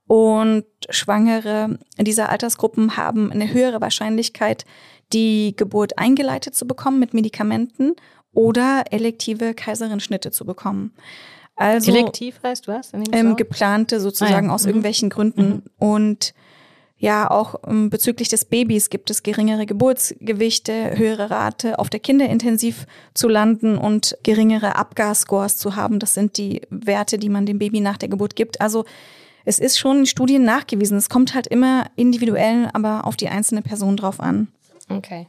Und Schwangere in dieser Altersgruppen haben eine höhere Wahrscheinlichkeit, die Geburt eingeleitet zu bekommen mit Medikamenten oder elektive Kaiserin-Schnitte zu bekommen. Also elektiv heißt was? Ähm, geplante sozusagen ah, ja. aus mhm. irgendwelchen Gründen. Mhm. Und ja, auch ähm, bezüglich des Babys gibt es geringere Geburtsgewichte, höhere Rate auf der Kinderintensiv zu landen und geringere Abgasscores zu haben. Das sind die Werte, die man dem Baby nach der Geburt gibt. Also es ist schon in Studien nachgewiesen. Es kommt halt immer individuell, aber auf die einzelne Person drauf an. Okay.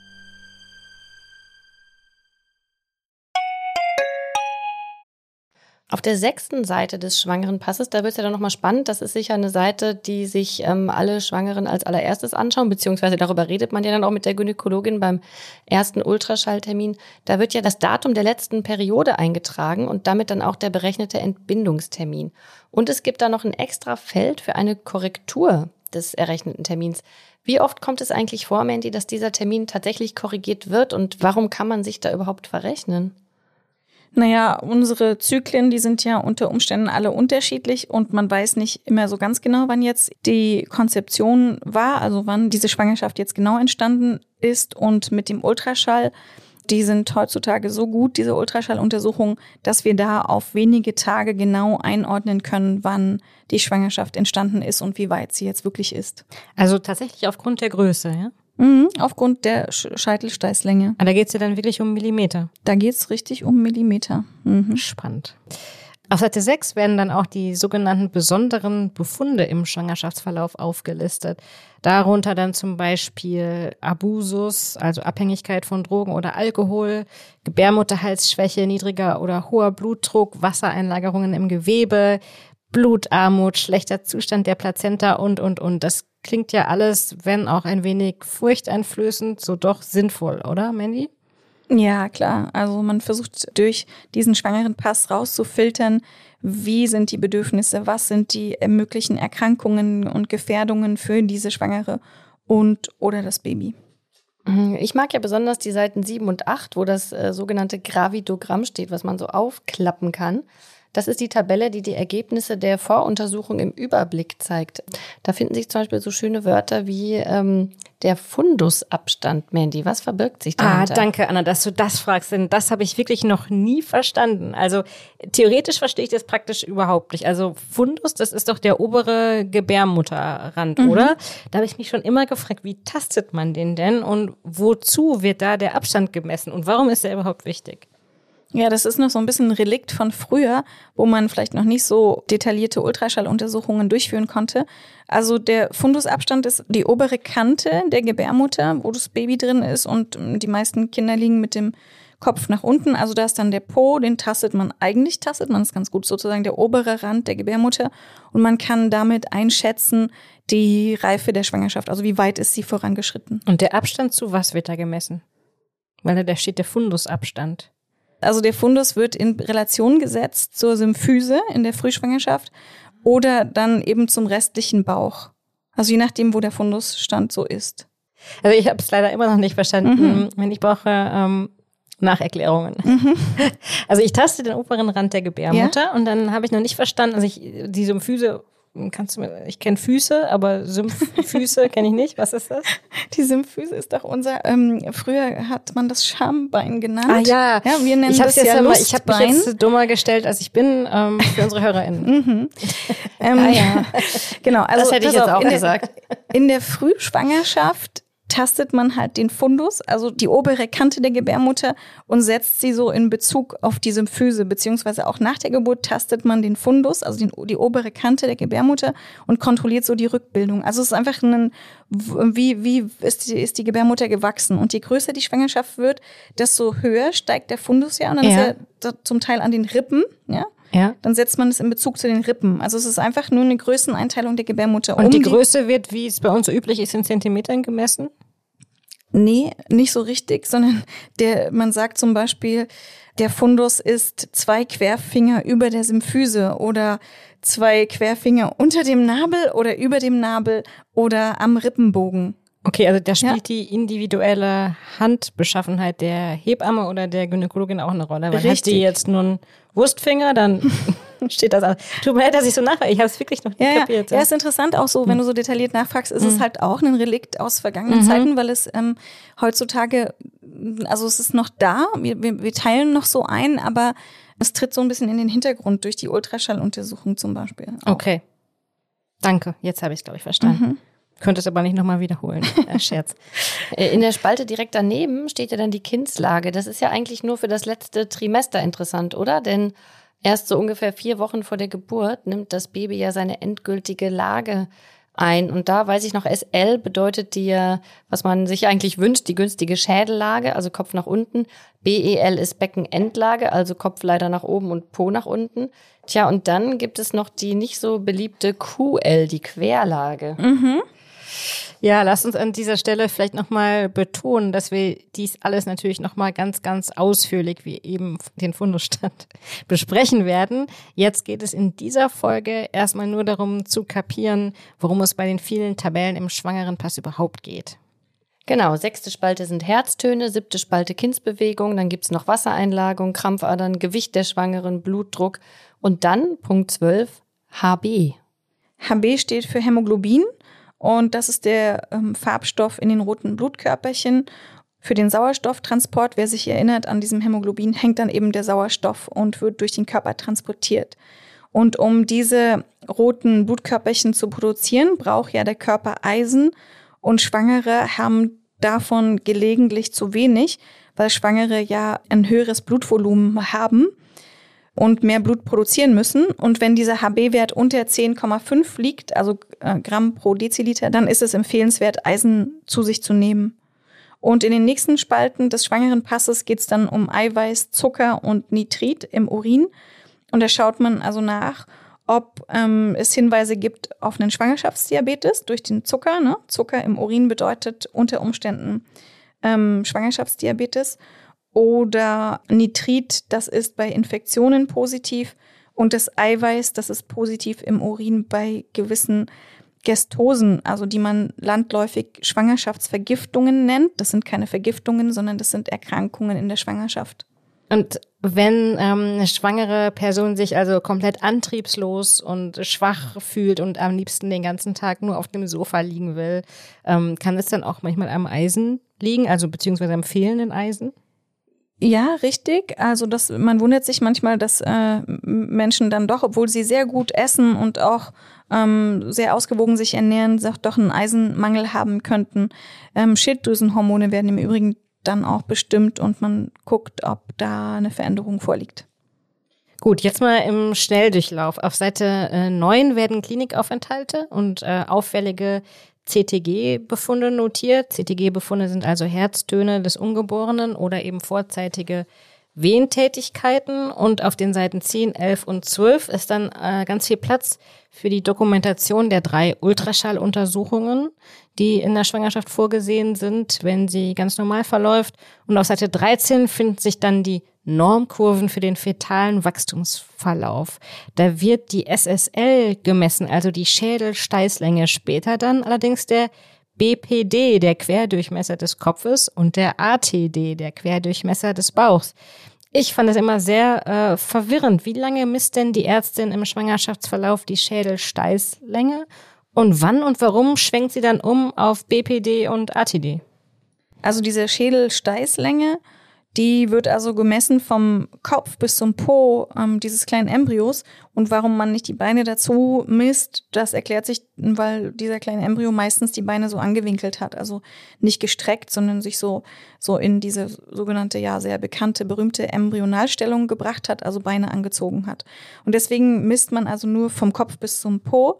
Auf der sechsten Seite des schwangeren Passes, da wird es ja dann nochmal spannend. Das ist sicher eine Seite, die sich ähm, alle Schwangeren als allererstes anschauen, beziehungsweise darüber redet man ja dann auch mit der Gynäkologin beim ersten Ultraschalltermin. Da wird ja das Datum der letzten Periode eingetragen und damit dann auch der berechnete Entbindungstermin. Und es gibt da noch ein extra Feld für eine Korrektur des errechneten Termins. Wie oft kommt es eigentlich vor, Mandy, dass dieser Termin tatsächlich korrigiert wird und warum kann man sich da überhaupt verrechnen? Naja, unsere Zyklen, die sind ja unter Umständen alle unterschiedlich und man weiß nicht immer so ganz genau, wann jetzt die Konzeption war, also wann diese Schwangerschaft jetzt genau entstanden ist. Und mit dem Ultraschall, die sind heutzutage so gut, diese Ultraschalluntersuchungen, dass wir da auf wenige Tage genau einordnen können, wann die Schwangerschaft entstanden ist und wie weit sie jetzt wirklich ist. Also tatsächlich aufgrund der Größe, ja? Mhm, aufgrund der Scheitelsteißlänge. Aber ah, da geht es ja dann wirklich um Millimeter. Da geht es richtig um Millimeter. Mhm. Spannend. Auf Seite 6 werden dann auch die sogenannten besonderen Befunde im Schwangerschaftsverlauf aufgelistet. Darunter dann zum Beispiel Abusus, also Abhängigkeit von Drogen oder Alkohol, Gebärmutterhalsschwäche, niedriger oder hoher Blutdruck, Wassereinlagerungen im Gewebe, Blutarmut, schlechter Zustand der Plazenta und, und, und. Das klingt ja alles, wenn auch ein wenig furchteinflößend, so doch sinnvoll, oder, Mandy? Ja, klar. Also man versucht durch diesen schwangeren Pass rauszufiltern, wie sind die Bedürfnisse, was sind die möglichen Erkrankungen und Gefährdungen für diese Schwangere und oder das Baby. Mhm. Ich mag ja besonders die Seiten 7 und 8, wo das äh, sogenannte Gravidogramm steht, was man so aufklappen kann. Das ist die Tabelle, die die Ergebnisse der Voruntersuchung im Überblick zeigt. Da finden sich zum Beispiel so schöne Wörter wie ähm, der Fundusabstand, Mandy. Was verbirgt sich dahinter? Ah, danke, Anna, dass du das fragst, denn das habe ich wirklich noch nie verstanden. Also theoretisch verstehe ich das praktisch überhaupt nicht. Also Fundus, das ist doch der obere Gebärmutterrand, mhm. oder? Da habe ich mich schon immer gefragt, wie tastet man den denn und wozu wird da der Abstand gemessen und warum ist der überhaupt wichtig? Ja, das ist noch so ein bisschen ein Relikt von früher, wo man vielleicht noch nicht so detaillierte Ultraschalluntersuchungen durchführen konnte. Also der Fundusabstand ist die obere Kante der Gebärmutter, wo das Baby drin ist und die meisten Kinder liegen mit dem Kopf nach unten. Also da ist dann der Po, den tastet man eigentlich, tastet man es ganz gut, sozusagen der obere Rand der Gebärmutter. Und man kann damit einschätzen die Reife der Schwangerschaft, also wie weit ist sie vorangeschritten. Und der Abstand zu was wird da gemessen? Weil da steht der Fundusabstand. Also der Fundus wird in Relation gesetzt zur Symphyse in der Frühschwangerschaft oder dann eben zum restlichen Bauch. Also je nachdem, wo der Fundusstand so ist. Also ich habe es leider immer noch nicht verstanden. Wenn ich brauche ähm, Nacherklärungen. Also ich taste den oberen Rand der Gebärmutter und dann habe ich noch nicht verstanden, also ich die Symphyse kannst du mir ich kenne Füße, aber Symphyse kenne ich nicht. Was ist das? Die Symphyse ist doch unser, ähm, früher hat man das Schambein genannt. Ah ja, Ja, wir nennen ich habe das jetzt ja mal, ich habe mich jetzt dummer gestellt, als ich bin ähm, für unsere HörerInnen. Ähm, Ah, ja. Genau, also Das hätte ich jetzt auf, auch in der- gesagt. In der Frühschwangerschaft tastet man halt den Fundus, also die obere Kante der Gebärmutter und setzt sie so in Bezug auf die Symphyse, beziehungsweise auch nach der Geburt tastet man den Fundus, also den, die obere Kante der Gebärmutter und kontrolliert so die Rückbildung. Also es ist einfach ein, wie, wie ist die, ist die Gebärmutter gewachsen? Und je größer die Schwangerschaft wird, desto höher steigt der Fundus ja und dann Ja. ist er zum Teil an den Rippen, ja. Ja. Dann setzt man es in Bezug zu den Rippen. Also es ist einfach nur eine Größeneinteilung der Gebärmutter. Und um die Größe wird, wie es bei uns so üblich ist, in Zentimetern gemessen? Nee, nicht so richtig, sondern der, man sagt zum Beispiel, der Fundus ist zwei Querfinger über der Symphyse oder zwei Querfinger unter dem Nabel oder über dem Nabel oder am Rippenbogen. Okay, also da spielt Ja. die individuelle Handbeschaffenheit der Hebamme oder der Gynäkologin auch eine Rolle. Weil hat Richtig. die jetzt einen Wurstfinger, dann steht das an. Tut mir leid, dass ich so nachfrage. Ich habe es wirklich noch nicht Ja, ja. kapiert. ja, ist interessant auch so, wenn du so detailliert nachfragst, ist es halt auch ein Relikt aus vergangenen Zeiten, weil es ähm, heutzutage, also es ist noch da, wir, wir, wir teilen noch so ein, aber es tritt so ein bisschen in den Hintergrund durch die Ultraschalluntersuchung zum Beispiel. auch. Okay. Danke, jetzt habe ich es, glaube ich, verstanden. Könnte es aber nicht nochmal wiederholen. Äh, Scherz. Äh, In der Spalte direkt daneben steht ja dann die Kindslage. Das ist ja eigentlich nur für das letzte Trimester interessant, oder? Denn erst so ungefähr vier Wochen vor der Geburt nimmt das Baby ja seine endgültige Lage ein. Und da weiß ich noch, SL bedeutet ja, was man sich eigentlich wünscht, die günstige Schädellage, also Kopf nach unten. BEL ist Beckenendlage, also Kopf leider nach oben und Po nach unten. Tja, und dann gibt es noch die nicht so beliebte QL, die Querlage. Ja, lass uns an dieser Stelle vielleicht nochmal betonen, dass wir dies alles natürlich nochmal ganz, ganz ausführlich, wie eben den Fundusstand, besprechen werden. Jetzt geht es in dieser Folge erstmal nur darum zu kapieren, worum es bei den vielen Tabellen im Schwangerenpass überhaupt geht. Genau, sechste Spalte sind Herztöne, siebte Spalte Kindsbewegung, dann gibt's noch Wassereinlagung, Krampfadern, Gewicht der Schwangeren, Blutdruck und dann Punkt 12 HB. HB steht für Hämoglobin und das ist der ähm, Farbstoff in den roten Blutkörperchen. Für den Sauerstofftransport, wer sich erinnert, an diesem Hämoglobin hängt dann eben der Sauerstoff und wird durch den Körper transportiert. Und um diese roten Blutkörperchen zu produzieren, braucht ja der Körper Eisen und Schwangere haben davon gelegentlich zu wenig, weil Schwangere ja ein höheres Blutvolumen haben und mehr Blut produzieren müssen. Und wenn dieser HB-Wert unter 10,5 liegt, also äh, Gramm pro Deziliter, dann ist es empfehlenswert, Eisen zu sich zu nehmen. Und in den nächsten Spalten des schwangeren Passes geht es dann um Eiweiß, Zucker und Nitrit im Urin. Und da schaut man also nach, ob ähm, es Hinweise gibt auf einen Schwangerschaftsdiabetes durch den Zucker. Ne? Zucker im Urin bedeutet unter Umständen ähm, Schwangerschaftsdiabetes. Oder Nitrit, das ist bei Infektionen positiv. Und das Eiweiß, das ist positiv im Urin bei gewissen Gestosen, also die man landläufig Schwangerschaftsvergiftungen nennt. Das sind keine Vergiftungen, sondern das sind Erkrankungen in der Schwangerschaft. Und wenn ähm, eine schwangere Person sich also komplett antriebslos und schwach fühlt und am liebsten den ganzen Tag nur auf dem Sofa liegen will, ähm, kann es dann auch manchmal am Eisen liegen, also beziehungsweise am fehlenden Eisen? Ja, richtig. Also das, man wundert sich manchmal, dass äh, Menschen dann doch, obwohl sie sehr gut essen und auch ähm, sehr ausgewogen sich ernähren, doch, einen Eisenmangel haben könnten. Ähm, Schilddrüsenhormone werden im Übrigen dann auch bestimmt und man guckt, ob da eine Veränderung vorliegt. Gut, jetzt mal im Schnelldurchlauf. Auf Seite äh, 9 werden Klinikaufenthalte und äh, auffällige CTG-Befunde notiert. CTG-Befunde sind also Herztöne des Ungeborenen oder eben vorzeitige Wehentätigkeiten. Und auf den Seiten 10, 11 und 12 ist dann äh, ganz viel Platz für die Dokumentation der drei Ultraschalluntersuchungen, die in der Schwangerschaft vorgesehen sind, wenn sie ganz normal verläuft. Und auf Seite 13findet sich dann die Normkurven für den fetalen Wachstumsverlauf. Da wird die SSL gemessen, also die Schädelsteißlänge, später dann allerdings der BPD, der Querdurchmesser des Kopfes, und der ATD, der Querdurchmesser des Bauchs. Ich fand es immer sehr äh, verwirrend. Wie lange misst denn die Ärztin im Schwangerschaftsverlauf die Schädelsteißlänge? Und wann und warum schwenkt sie dann um auf BPD und ATD? Also diese Schädelsteißlänge die wird also gemessen vom Kopf bis zum Po ähm, dieses kleinen Embryos. Und warum man nicht die Beine dazu misst, das erklärt sich, weil dieser kleine Embryo meistens die Beine so angewinkelt hat. Also nicht gestreckt, sondern sich so, so in diese sogenannte, ja, sehr bekannte, berühmte Embryonalstellung gebracht hat, also Beine angezogen hat. Und deswegen misst man also nur vom Kopf bis zum Po.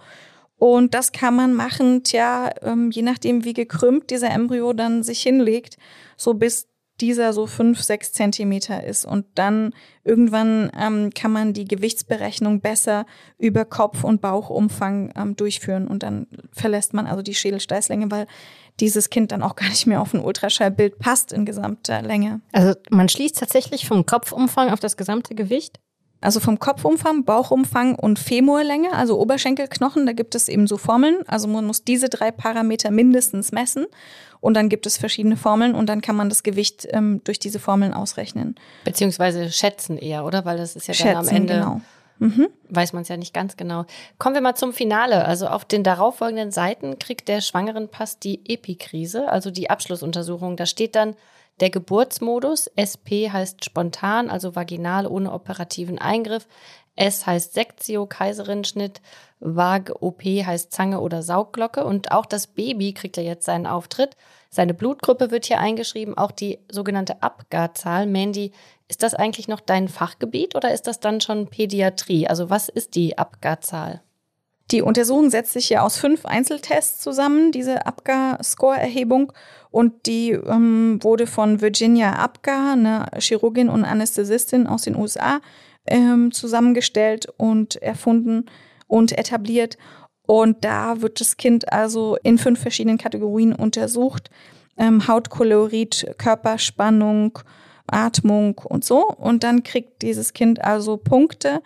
Und das kann man machen, tja, ähm, je nachdem, wie gekrümmt dieser Embryo dann sich hinlegt, so bis dieser so fünf, sechs Zentimeter ist. Und dann irgendwann ähm, kann man die Gewichtsberechnung besser über Kopf- und Bauchumfang ähm, durchführen. Und dann verlässt man also die Schädelsteißlänge, weil dieses Kind dann auch gar nicht mehr auf ein Ultraschallbild passt in gesamter Länge. Also man schließt tatsächlich vom Kopfumfang auf das gesamte Gewicht? Also vom Kopfumfang, Bauchumfang und Femurlänge, also Oberschenkelknochen, da gibt es eben so Formeln. Also man muss diese drei Parameter mindestens messen. Und dann gibt es verschiedene Formeln und dann kann man das Gewicht ähm, durch diese Formeln ausrechnen. Beziehungsweise schätzen eher, oder? Weil das ist ja schätzen, dann am Ende. Genau. Mhm. Weiß man es ja nicht ganz genau. Kommen wir mal zum Finale. Also auf den darauffolgenden Seiten kriegt der Schwangerenpass die Epikrise, also die Abschlussuntersuchung. Da steht dann der Geburtsmodus. SP heißt spontan, also vaginal ohne operativen Eingriff. S heißt Sektio, Kaiserinschnitt. Vag OP heißt Zange oder Saugglocke. Und auch das Baby kriegt ja jetzt seinen Auftritt. Seine Blutgruppe wird hier eingeschrieben, auch die sogenannte Abgarzahl. Mandy, ist das eigentlich noch dein Fachgebiet oder ist das dann schon Pädiatrie? Also was ist die Abgarzahl? Die Untersuchung setzt sich ja aus fünf Einzeltests zusammen, diese Apgar-Score-Erhebung. Und die ähm, wurde von Virginia Apgar, eine Chirurgin und Anästhesistin aus den USA, ähm, zusammengestellt und erfunden und etabliert. Und da wird das Kind also in fünf verschiedenen Kategorien untersucht. Ähm, Hautkolorit, Körperspannung, Atmung und so. Und dann kriegt dieses Kind also Punkte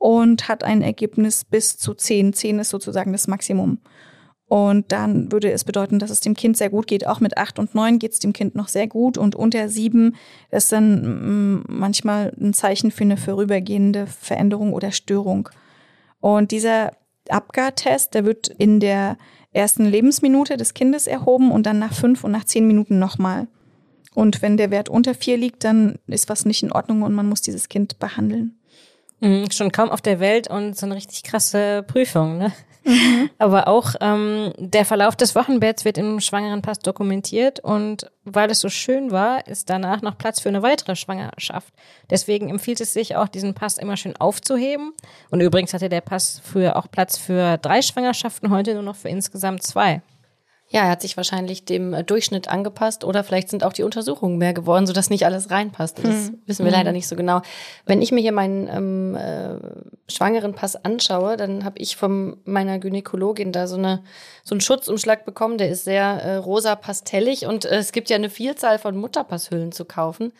und hat ein Ergebnis bis zu zehn. Zehn ist sozusagen das Maximum. Und dann würde es bedeuten, dass es dem Kind sehr gut geht. Auch mit acht und neun geht es dem Kind noch sehr gut. Und unter sieben ist dann mm, manchmal ein Zeichen für eine vorübergehende Veränderung oder Störung. Und dieser Abgar-Test, der wird in der ersten Lebensminute des Kindes erhoben und dann nach fünf und nach zehn Minuten nochmal. Und wenn der Wert unter vier liegt, dann ist was nicht in Ordnung und man muss dieses Kind behandeln. Mhm, schon kaum auf der Welt und so eine richtig krasse Prüfung, ne? Mhm. Aber auch ähm, der Verlauf des Wochenbetts wird im Schwangerenpass dokumentiert und weil es so schön war, ist danach noch Platz für eine weitere Schwangerschaft. Deswegen empfiehlt es sich auch, diesen Pass immer schön aufzuheben. Und übrigens hatte der Pass früher auch Platz für drei Schwangerschaften, heute nur noch für insgesamt zwei. Ja, er hat sich wahrscheinlich dem äh, Durchschnitt angepasst oder vielleicht sind auch die Untersuchungen mehr geworden, sodass nicht alles reinpasst. Das hm. wissen wir leider nicht so genau. Wenn ich mir hier meinen ähm, äh, schwangeren Pass anschaue, dann habe ich von meiner Gynäkologin da so eine so einen Schutzumschlag bekommen. Der ist sehr äh, rosa pastellig und äh, es gibt ja eine Vielzahl von Mutterpasshüllen zu kaufen,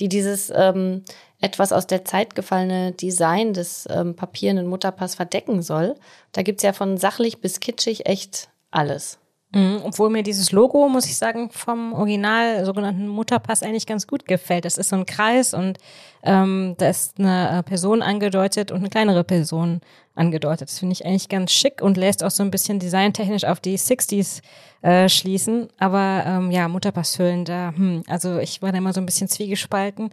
die dieses ähm, etwas aus der Zeit gefallene Design des ähm, papierenden Mutterpass verdecken soll. Da gibt's ja von sachlich bis kitschig echt alles. Mhm, obwohl mir dieses Logo, muss ich sagen, vom Original sogenannten Mutterpass eigentlich ganz gut gefällt. Das ist so ein Kreis und ähm, da ist eine äh, Person angedeutet und eine kleinere Person angedeutet. Das finde ich eigentlich ganz schick und lässt auch so ein bisschen designtechnisch auf die 60s äh, schließen. Aber ähm, ja, Mutterpasshüllen, da, hm, also ich war da immer so ein bisschen zwiegespalten.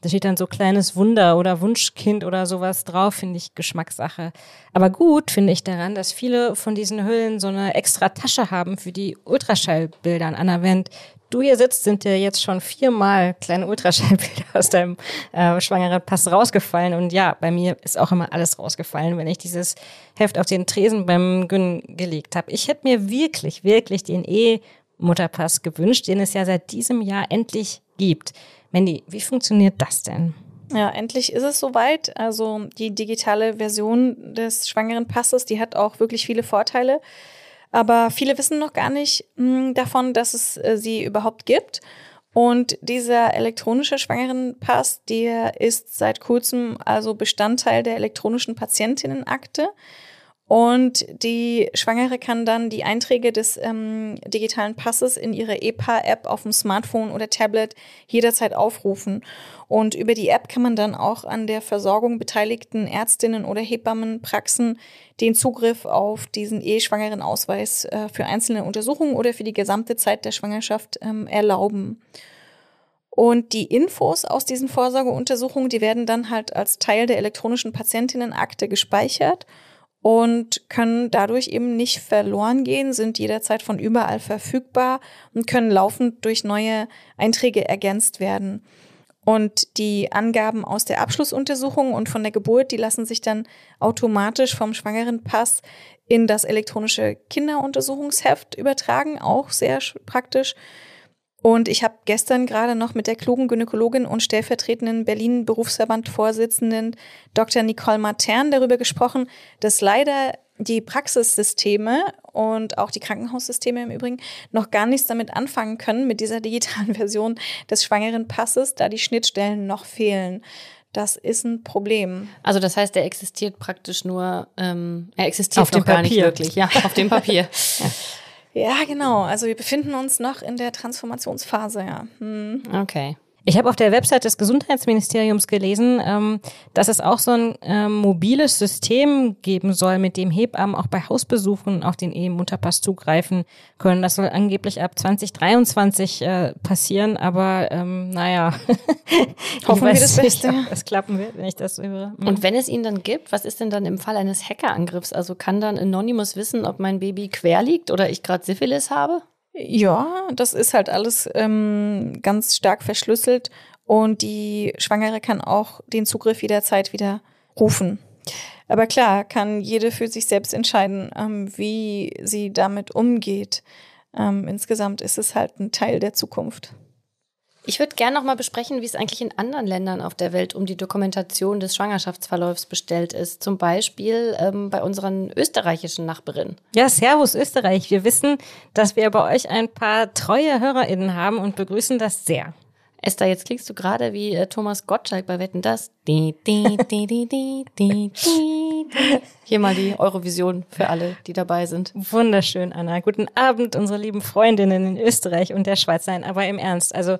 Da steht dann so kleines Wunder oder Wunschkind oder sowas drauf, finde ich Geschmackssache. Aber gut finde ich daran, dass viele von diesen Hüllen so eine extra Tasche haben für die Ultraschallbilder. Anna, während du hier sitzt, sind dir jetzt schon viermal kleine Ultraschallbilder aus deinem äh, schwangeren Pass rausgefallen. Und ja, bei mir ist auch immer alles rausgefallen, wenn ich dieses Heft auf den Tresen beim Gyn gelegt habe. Ich hätte mir wirklich, wirklich den E-Mutterpass gewünscht, den es ja seit diesem Jahr endlich gibt. Mandy, wie funktioniert das denn? Ja, endlich ist es soweit. Also die digitale Version des schwangeren Passes, die hat auch wirklich viele Vorteile. Aber viele wissen noch gar nicht mh, hm, davon, dass es äh, sie überhaupt gibt. Und dieser elektronische Schwangerenpass, der ist seit kurzem also Bestandteil der elektronischen Patientinnenakte. Und die Schwangere kann dann die Einträge des ähm, digitalen Passes in ihre EPA-App auf dem Smartphone oder Tablet jederzeit aufrufen. Und über die App kann man dann auch an der Versorgung beteiligten Ärztinnen oder Hebammenpraxen den Zugriff auf diesen E-Schwangeren Ausweis äh, für einzelne Untersuchungen oder für die gesamte Zeit der Schwangerschaft ähm, erlauben. Und die Infos aus diesen Vorsorgeuntersuchungen, die werden dann halt als Teil der elektronischen Patientinnenakte gespeichert und können dadurch eben nicht verloren gehen, sind jederzeit von überall verfügbar und können laufend durch neue Einträge ergänzt werden. Und die Angaben aus der Abschlussuntersuchung und von der Geburt, die lassen sich dann automatisch vom Schwangerenpass in das elektronische Kinderuntersuchungsheft übertragen, auch sehr praktisch. Und ich habe gestern gerade noch mit der klugen Gynäkologin und stellvertretenden Berlin Berufsverband-Vorsitzenden Dr. Nicole Matern darüber gesprochen, dass leider die Praxissysteme und auch die Krankenhaussysteme im Übrigen noch gar nichts damit anfangen können mit dieser digitalen Version des schwangeren Passes, da die Schnittstellen noch fehlen. Das ist ein Problem. Also das heißt, er existiert praktisch nur, ähm, er existiert auf dem gar Papier. nicht wirklich, ja, auf dem Papier. ja. Ja, genau. Also wir befinden uns noch in der Transformationsphase, ja. Hm. Okay. Ich habe auf der Website des Gesundheitsministeriums gelesen, ähm, dass es auch so ein ähm, mobiles System geben soll, mit dem Hebammen auch bei Hausbesuchen auf den E-Mutterpass zugreifen können. Das soll angeblich ab 2023 äh, passieren, aber ähm, naja, hoffen wir das Beste. Nicht, es klappen wird, wenn ich das höre. Mhm. Und wenn es ihn dann gibt, was ist denn dann im Fall eines Hackerangriffs? Also kann dann Anonymous wissen, ob mein Baby quer liegt oder ich gerade Syphilis habe? Ja, das ist halt alles ähm, ganz stark verschlüsselt und die Schwangere kann auch den Zugriff jederzeit wieder rufen. Aber klar, kann jede für sich selbst entscheiden, ähm, wie sie damit umgeht. Ähm, insgesamt ist es halt ein Teil der Zukunft. Ich würde gerne noch mal besprechen, wie es eigentlich in anderen Ländern auf der Welt um die Dokumentation des Schwangerschaftsverläufs bestellt ist. Zum Beispiel ähm, bei unseren österreichischen Nachbarinnen. Ja, Servus Österreich. Wir wissen, dass wir bei euch ein paar treue HörerInnen haben und begrüßen das sehr. Esther, jetzt klingst du gerade wie äh, Thomas Gottschalk bei Wetten das. Die, die, die. Hier mal die Eurovision für alle, die dabei sind. Wunderschön, Anna. Guten Abend, unsere lieben Freundinnen in Österreich und der Schweiz. Nein, aber im Ernst. Also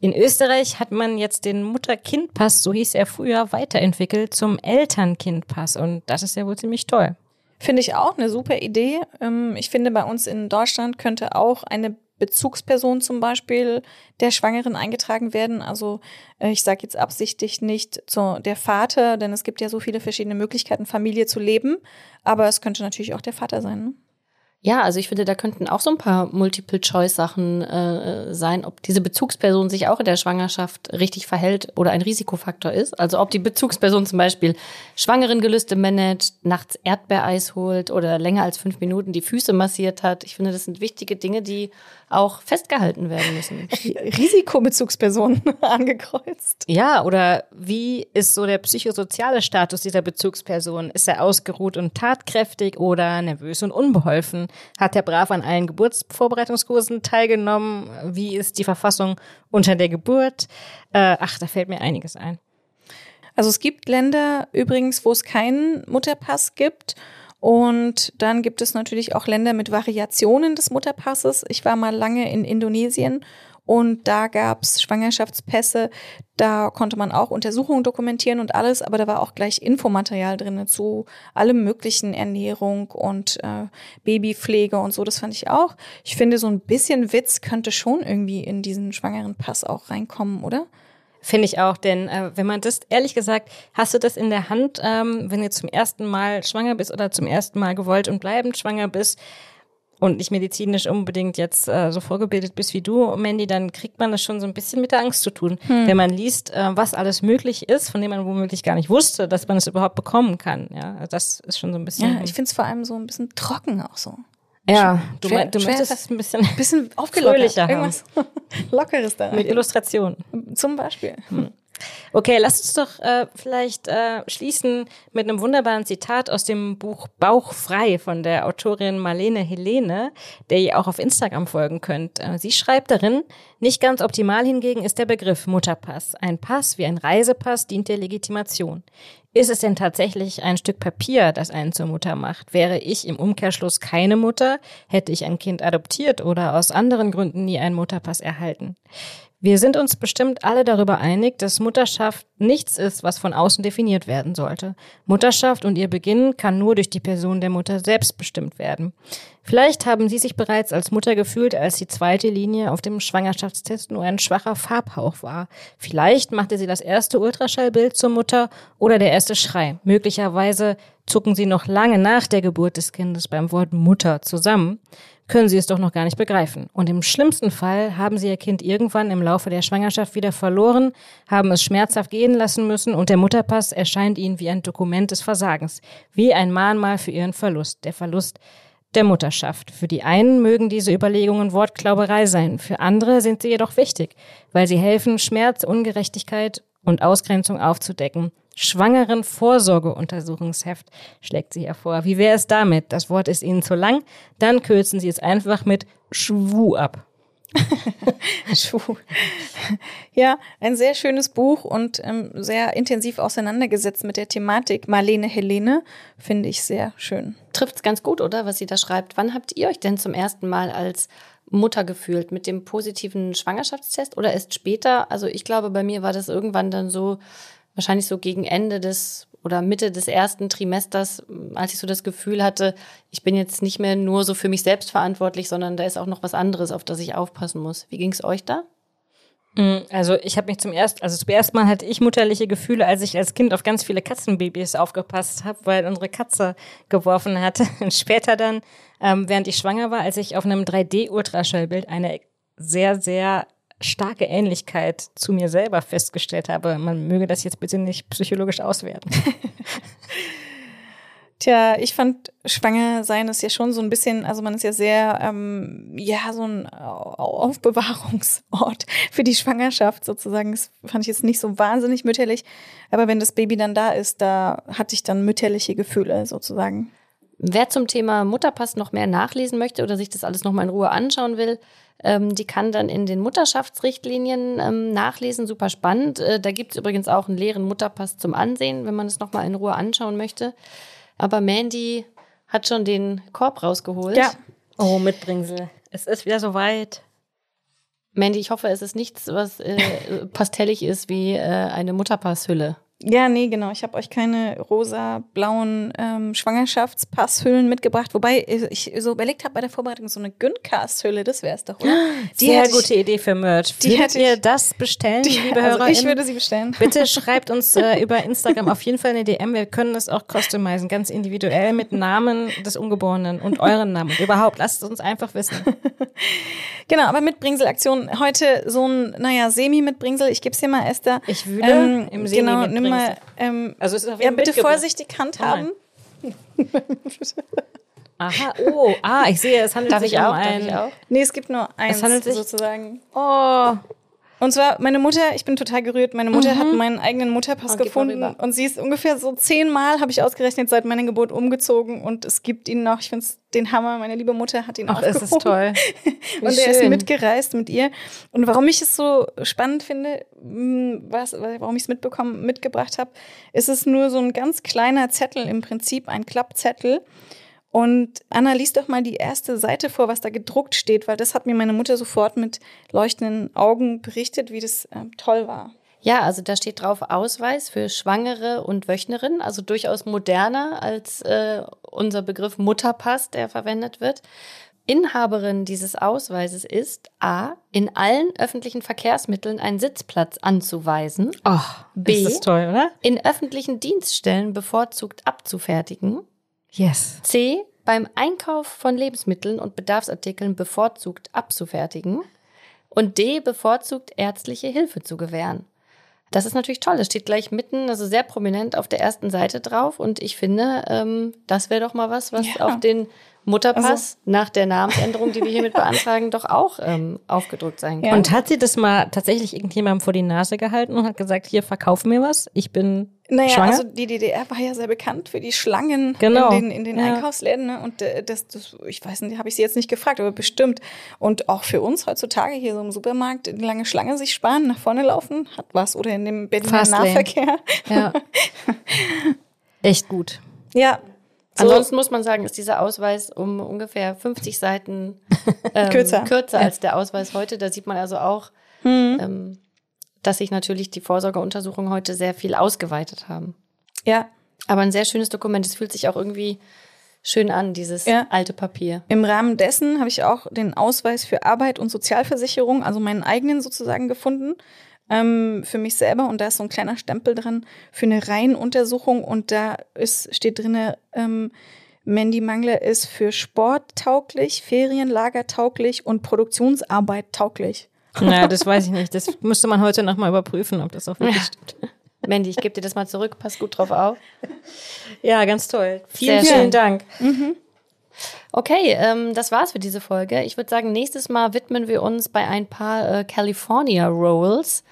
in Österreich hat man jetzt den Mutter-Kind-Pass, so hieß er früher, weiterentwickelt zum Eltern-Kind-Pass. Und das ist ja wohl ziemlich toll. Finde ich auch eine super Idee. Ähm, ich finde, bei uns in Deutschland könnte auch eine Bezugsperson zum Beispiel der Schwangeren eingetragen werden. Also äh, ich sage jetzt absichtlich nicht zu der Vater, denn es gibt ja so viele verschiedene Möglichkeiten, Familie zu leben. Aber es könnte natürlich auch der Vater sein. Ne? Ja, also ich finde, da könnten auch so ein paar Multiple-Choice-Sachen äh, sein, ob diese Bezugsperson sich auch in der Schwangerschaft richtig verhält oder ein Risikofaktor ist. Also ob die Bezugsperson zum Beispiel Schwangerengelüste managt, nachts Erdbeereis holt oder länger als fünf Minuten die Füße massiert hat. Ich finde, das sind wichtige Dinge, die auch festgehalten werden müssen. Risikobezugsperson angekreuzt. Ja, oder wie ist so der psychosoziale Status dieser Bezugsperson? Ist er ausgeruht und tatkräftig oder nervös und unbeholfen? Hat er brav an allen Geburtsvorbereitungskursen teilgenommen? Wie ist die Verfassung unter der Geburt? Äh, ach, da fällt mir einiges ein. Also es gibt Länder übrigens, wo es keinen Mutterpass gibt. Und dann gibt es natürlich auch Länder mit Variationen des Mutterpasses. Ich war mal lange in Indonesien und da gab es Schwangerschaftspässe. Da konnte man auch Untersuchungen dokumentieren und alles, aber da war auch gleich Infomaterial drin zu allem möglichen Ernährung und äh, Babypflege und so. Das fand ich auch. Ich finde, so ein bisschen Witz könnte schon irgendwie in diesen schwangeren Pass auch reinkommen, oder? Finde ich auch, denn äh, wenn man das, ehrlich gesagt, hast du das in der Hand, ähm, wenn du zum ersten Mal schwanger bist oder zum ersten Mal gewollt und bleibend schwanger bist und nicht medizinisch unbedingt jetzt äh, so vorgebildet bist wie du, Mandy, dann kriegt man das schon so ein bisschen mit der Angst zu tun. Hm. Wenn man liest, äh, was alles möglich ist, von dem man womöglich gar nicht wusste, dass man es überhaupt bekommen kann. Ja, also das ist schon so ein bisschen. Ja, ich finde es vor allem so ein bisschen trocken auch so. Ja, du, schwer, du möchtest es ein bisschen, bisschen aufgelockert. Irgendwas Lockeres da. Mit Illustrationen. Zum Beispiel. Hm. Okay, lasst uns doch äh, vielleicht äh, schließen mit einem wunderbaren Zitat aus dem Buch Bauchfrei von der Autorin Marlene Helene, der ihr auch auf Instagram folgen könnt. Äh, sie schreibt darin, nicht ganz optimal hingegen ist der Begriff Mutterpass. Ein Pass wie ein Reisepass dient der Legitimation. Ist es denn tatsächlich ein Stück Papier, das einen zur Mutter macht? Wäre ich im Umkehrschluss keine Mutter, hätte ich ein Kind adoptiert oder aus anderen Gründen nie einen Mutterpass erhalten? Wir sind uns bestimmt alle darüber einig, dass Mutterschaft nichts ist, was von außen definiert werden sollte. Mutterschaft und ihr Beginn kann nur durch die Person der Mutter selbst bestimmt werden. Vielleicht haben Sie sich bereits als Mutter gefühlt, als die zweite Linie auf dem Schwangerschaftstest nur ein schwacher Farbhauch war. Vielleicht machte sie das erste Ultraschallbild zur Mutter oder der erste Schrei. Möglicherweise zucken Sie noch lange nach der Geburt des Kindes beim Wort Mutter zusammen können sie es doch noch gar nicht begreifen. Und im schlimmsten Fall haben sie ihr Kind irgendwann im Laufe der Schwangerschaft wieder verloren, haben es schmerzhaft gehen lassen müssen und der Mutterpass erscheint ihnen wie ein Dokument des Versagens, wie ein Mahnmal für ihren Verlust, der Verlust der Mutterschaft. Für die einen mögen diese Überlegungen Wortklauberei sein, für andere sind sie jedoch wichtig, weil sie helfen, Schmerz, Ungerechtigkeit und Ausgrenzung aufzudecken schwangeren Vorsorgeuntersuchungsheft schlägt sie hervor. Wie wäre es damit? Das Wort ist Ihnen zu lang. Dann kürzen Sie es einfach mit Schwu ab. Schwu. Ja, ein sehr schönes Buch und ähm, sehr intensiv auseinandergesetzt mit der Thematik. Marlene Helene finde ich sehr schön. Trifft es ganz gut, oder, was sie da schreibt. Wann habt ihr euch denn zum ersten Mal als Mutter gefühlt? Mit dem positiven Schwangerschaftstest oder erst später? Also ich glaube, bei mir war das irgendwann dann so, wahrscheinlich so gegen Ende des oder Mitte des ersten Trimesters, als ich so das Gefühl hatte, ich bin jetzt nicht mehr nur so für mich selbst verantwortlich, sondern da ist auch noch was anderes, auf das ich aufpassen muss. Wie ging es euch da? Mm, also ich habe mich zum ersten, also zum ersten Mal hatte ich mutterliche Gefühle, als ich als Kind auf ganz viele Katzenbabys aufgepasst habe, weil unsere Katze geworfen hatte. Und später dann, ähm, während ich schwanger war, als ich auf einem 3D-Ultraschallbild eine sehr, sehr starke Ähnlichkeit zu mir selber festgestellt habe. Man möge das jetzt bitte nicht psychologisch auswerten. Tja, ich fand schwanger sein ist ja schon so ein bisschen, also man ist ja sehr, ähm, ja, so ein Aufbewahrungsort für die Schwangerschaft sozusagen. Das fand ich jetzt nicht so wahnsinnig mütterlich. Aber wenn das Baby dann da ist, da hatte ich dann mütterliche Gefühle sozusagen. Wer zum Thema Mutterpass noch mehr nachlesen möchte oder sich das alles nochmal in Ruhe anschauen will, ähm, die kann dann in den Mutterschaftsrichtlinien ähm, nachlesen. Super spannend. Äh, da gibt es übrigens auch einen leeren Mutterpass zum Ansehen, wenn man es nochmal in Ruhe anschauen möchte. Aber Mandy hat schon den Korb rausgeholt. Ja. Oh, Mitbringsel. Es ist wieder soweit. Mandy, ich hoffe, es ist nichts, was äh, pastellig ist wie äh, eine Mutterpasshülle. Ja, nee, genau. Ich habe euch keine rosa-blauen ähm, Schwangerschaftspasshüllen mitgebracht. Wobei ich so überlegt habe bei der Vorbereitung, so eine Güncast-Hülle, das wäre es doch, oder? Die Sehr gute ich, Idee für Merch. Die Würdet ihr das bestellen, die, liebe also Hörer? Ich würde sie bestellen. Bitte schreibt uns äh, über Instagram auf jeden Fall eine DM. Wir können das auch customizen, ganz individuell mit Namen des Ungeborenen und euren Namen. Und überhaupt, lasst es uns einfach wissen. genau, aber mit Bringsel-Aktion heute so ein, naja, Semi-Mitbringsel. Ich gebe es dir mal, Esther. Ich würde ähm, im Semi genau, nimm mal, ähm, also es ist auf ja, bitte vorsichtig handhaben. Aha, oh, ah, ich sehe, es handelt Darf sich um ein. Nee, es gibt nur eins es handelt sich, sozusagen. Oh, und zwar, meine Mutter, ich bin total gerührt, meine Mutter mhm. hat meinen eigenen Mutterpass oh, gefunden und sie ist ungefähr so zehnmal, habe ich ausgerechnet, seit meiner Geburt umgezogen und es gibt ihn noch. Ich finde es den Hammer. Meine liebe Mutter hat ihn auch. Es ist toll. und er ist mitgereist mit ihr. Und warum ich es so spannend finde, hm, was, warum ich es mitbekommen, mitgebracht habe, ist es nur so ein ganz kleiner Zettel, im Prinzip ein Klappzettel und Anna, liest doch mal die erste Seite vor, was da gedruckt steht, weil das hat mir meine Mutter sofort mit leuchtenden Augen berichtet, wie das äh, toll war. Ja, also da steht drauf Ausweis für Schwangere und Wöchnerinnen, also durchaus moderner als äh, unser Begriff Mutterpass, der verwendet wird. Inhaberin dieses Ausweises ist A. in allen öffentlichen Verkehrsmitteln einen Sitzplatz anzuweisen. Oh, B. Ist das toll, oder? In öffentlichen Dienststellen bevorzugt abzufertigen. Yes. C. Beim Einkauf von Lebensmitteln und Bedarfsartikeln bevorzugt abzufertigen. Und D. Bevorzugt ärztliche Hilfe zu gewähren. Das ist natürlich toll. Das steht gleich mitten, also sehr prominent auf der ersten Seite drauf. Und ich finde, ähm, das wäre doch mal was, was Ja. auf den Mutterpass Also- nach der Namensänderung, die wir hiermit beantragen, doch auch ähm, aufgedruckt sein kann. Und hat sie das mal tatsächlich irgendjemandem vor die Nase gehalten und hat gesagt, hier, verkauf mir was, ich bin Naja, schwanger? also die DDR war ja sehr bekannt für die Schlangen Genau. in den, in den Ja. Einkaufsläden. Ne? Und äh, das, das, ich weiß nicht, habe ich sie jetzt nicht gefragt, aber bestimmt. Und auch für uns heutzutage hier so im Supermarkt eine lange Schlange sich sparen, nach vorne laufen, hat was. Oder in dem Berliner. Nahverkehr. ja. Echt gut. Ja. So, Ansonsten muss man sagen, ist dieser Ausweis um ungefähr 50 Seiten ähm, Kürzer. kürzer als der Ausweis heute. Da sieht man also auch, hm, ähm, dass sich natürlich die Vorsorgeuntersuchungen heute sehr viel ausgeweitet haben. ja. Aber ein sehr schönes Dokument. Es fühlt sich auch irgendwie schön an, dieses Ja. alte Papier. Im Rahmen dessen habe ich auch den Ausweis für Arbeit und Sozialversicherung, also meinen eigenen sozusagen gefunden, ähm, für mich selber. Und da ist so ein kleiner Stempel dran für eine Reihenuntersuchung. Und da ist, steht drin, ähm, Mandy Mangler ist für Sport tauglich, Ferienlager tauglich und Produktionsarbeit tauglich. Na, das weiß ich nicht. Das müsste man heute nochmal überprüfen, ob das auch wirklich stimmt. Mandy, ich gebe dir das mal zurück. Pass gut drauf auf. Ja, ganz toll. Vielen, Sehr vielen schön. Dank. Okay, ähm, das war's für diese Folge. Ich würde sagen, nächstes Mal widmen wir uns bei ein paar äh, California Rolls,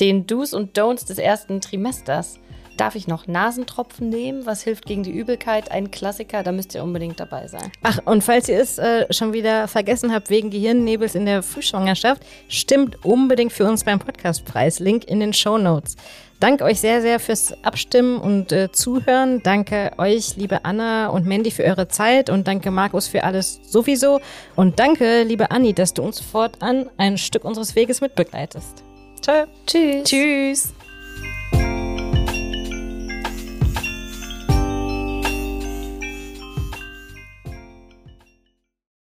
den Do's und Don'ts des ersten Trimesters. Darf ich noch Nasentropfen nehmen? Was hilft gegen die Übelkeit? Ein Klassiker, da müsst ihr unbedingt dabei sein. Ach, und falls ihr es äh, schon wieder vergessen habt wegen Gehirnnebels in der Frühschwangerschaft, stimmt unbedingt für uns beim Podcastpreis. Link in den Show Notes. Danke euch sehr, sehr fürs Abstimmen und äh, Zuhören. Danke euch, liebe Anna und Mandy, für eure Zeit und danke Markus für alles sowieso. Und danke, liebe Anni, dass du uns fortan ein Stück unseres Weges mitbegleitest. Ciao. Tschüss. Tschüss.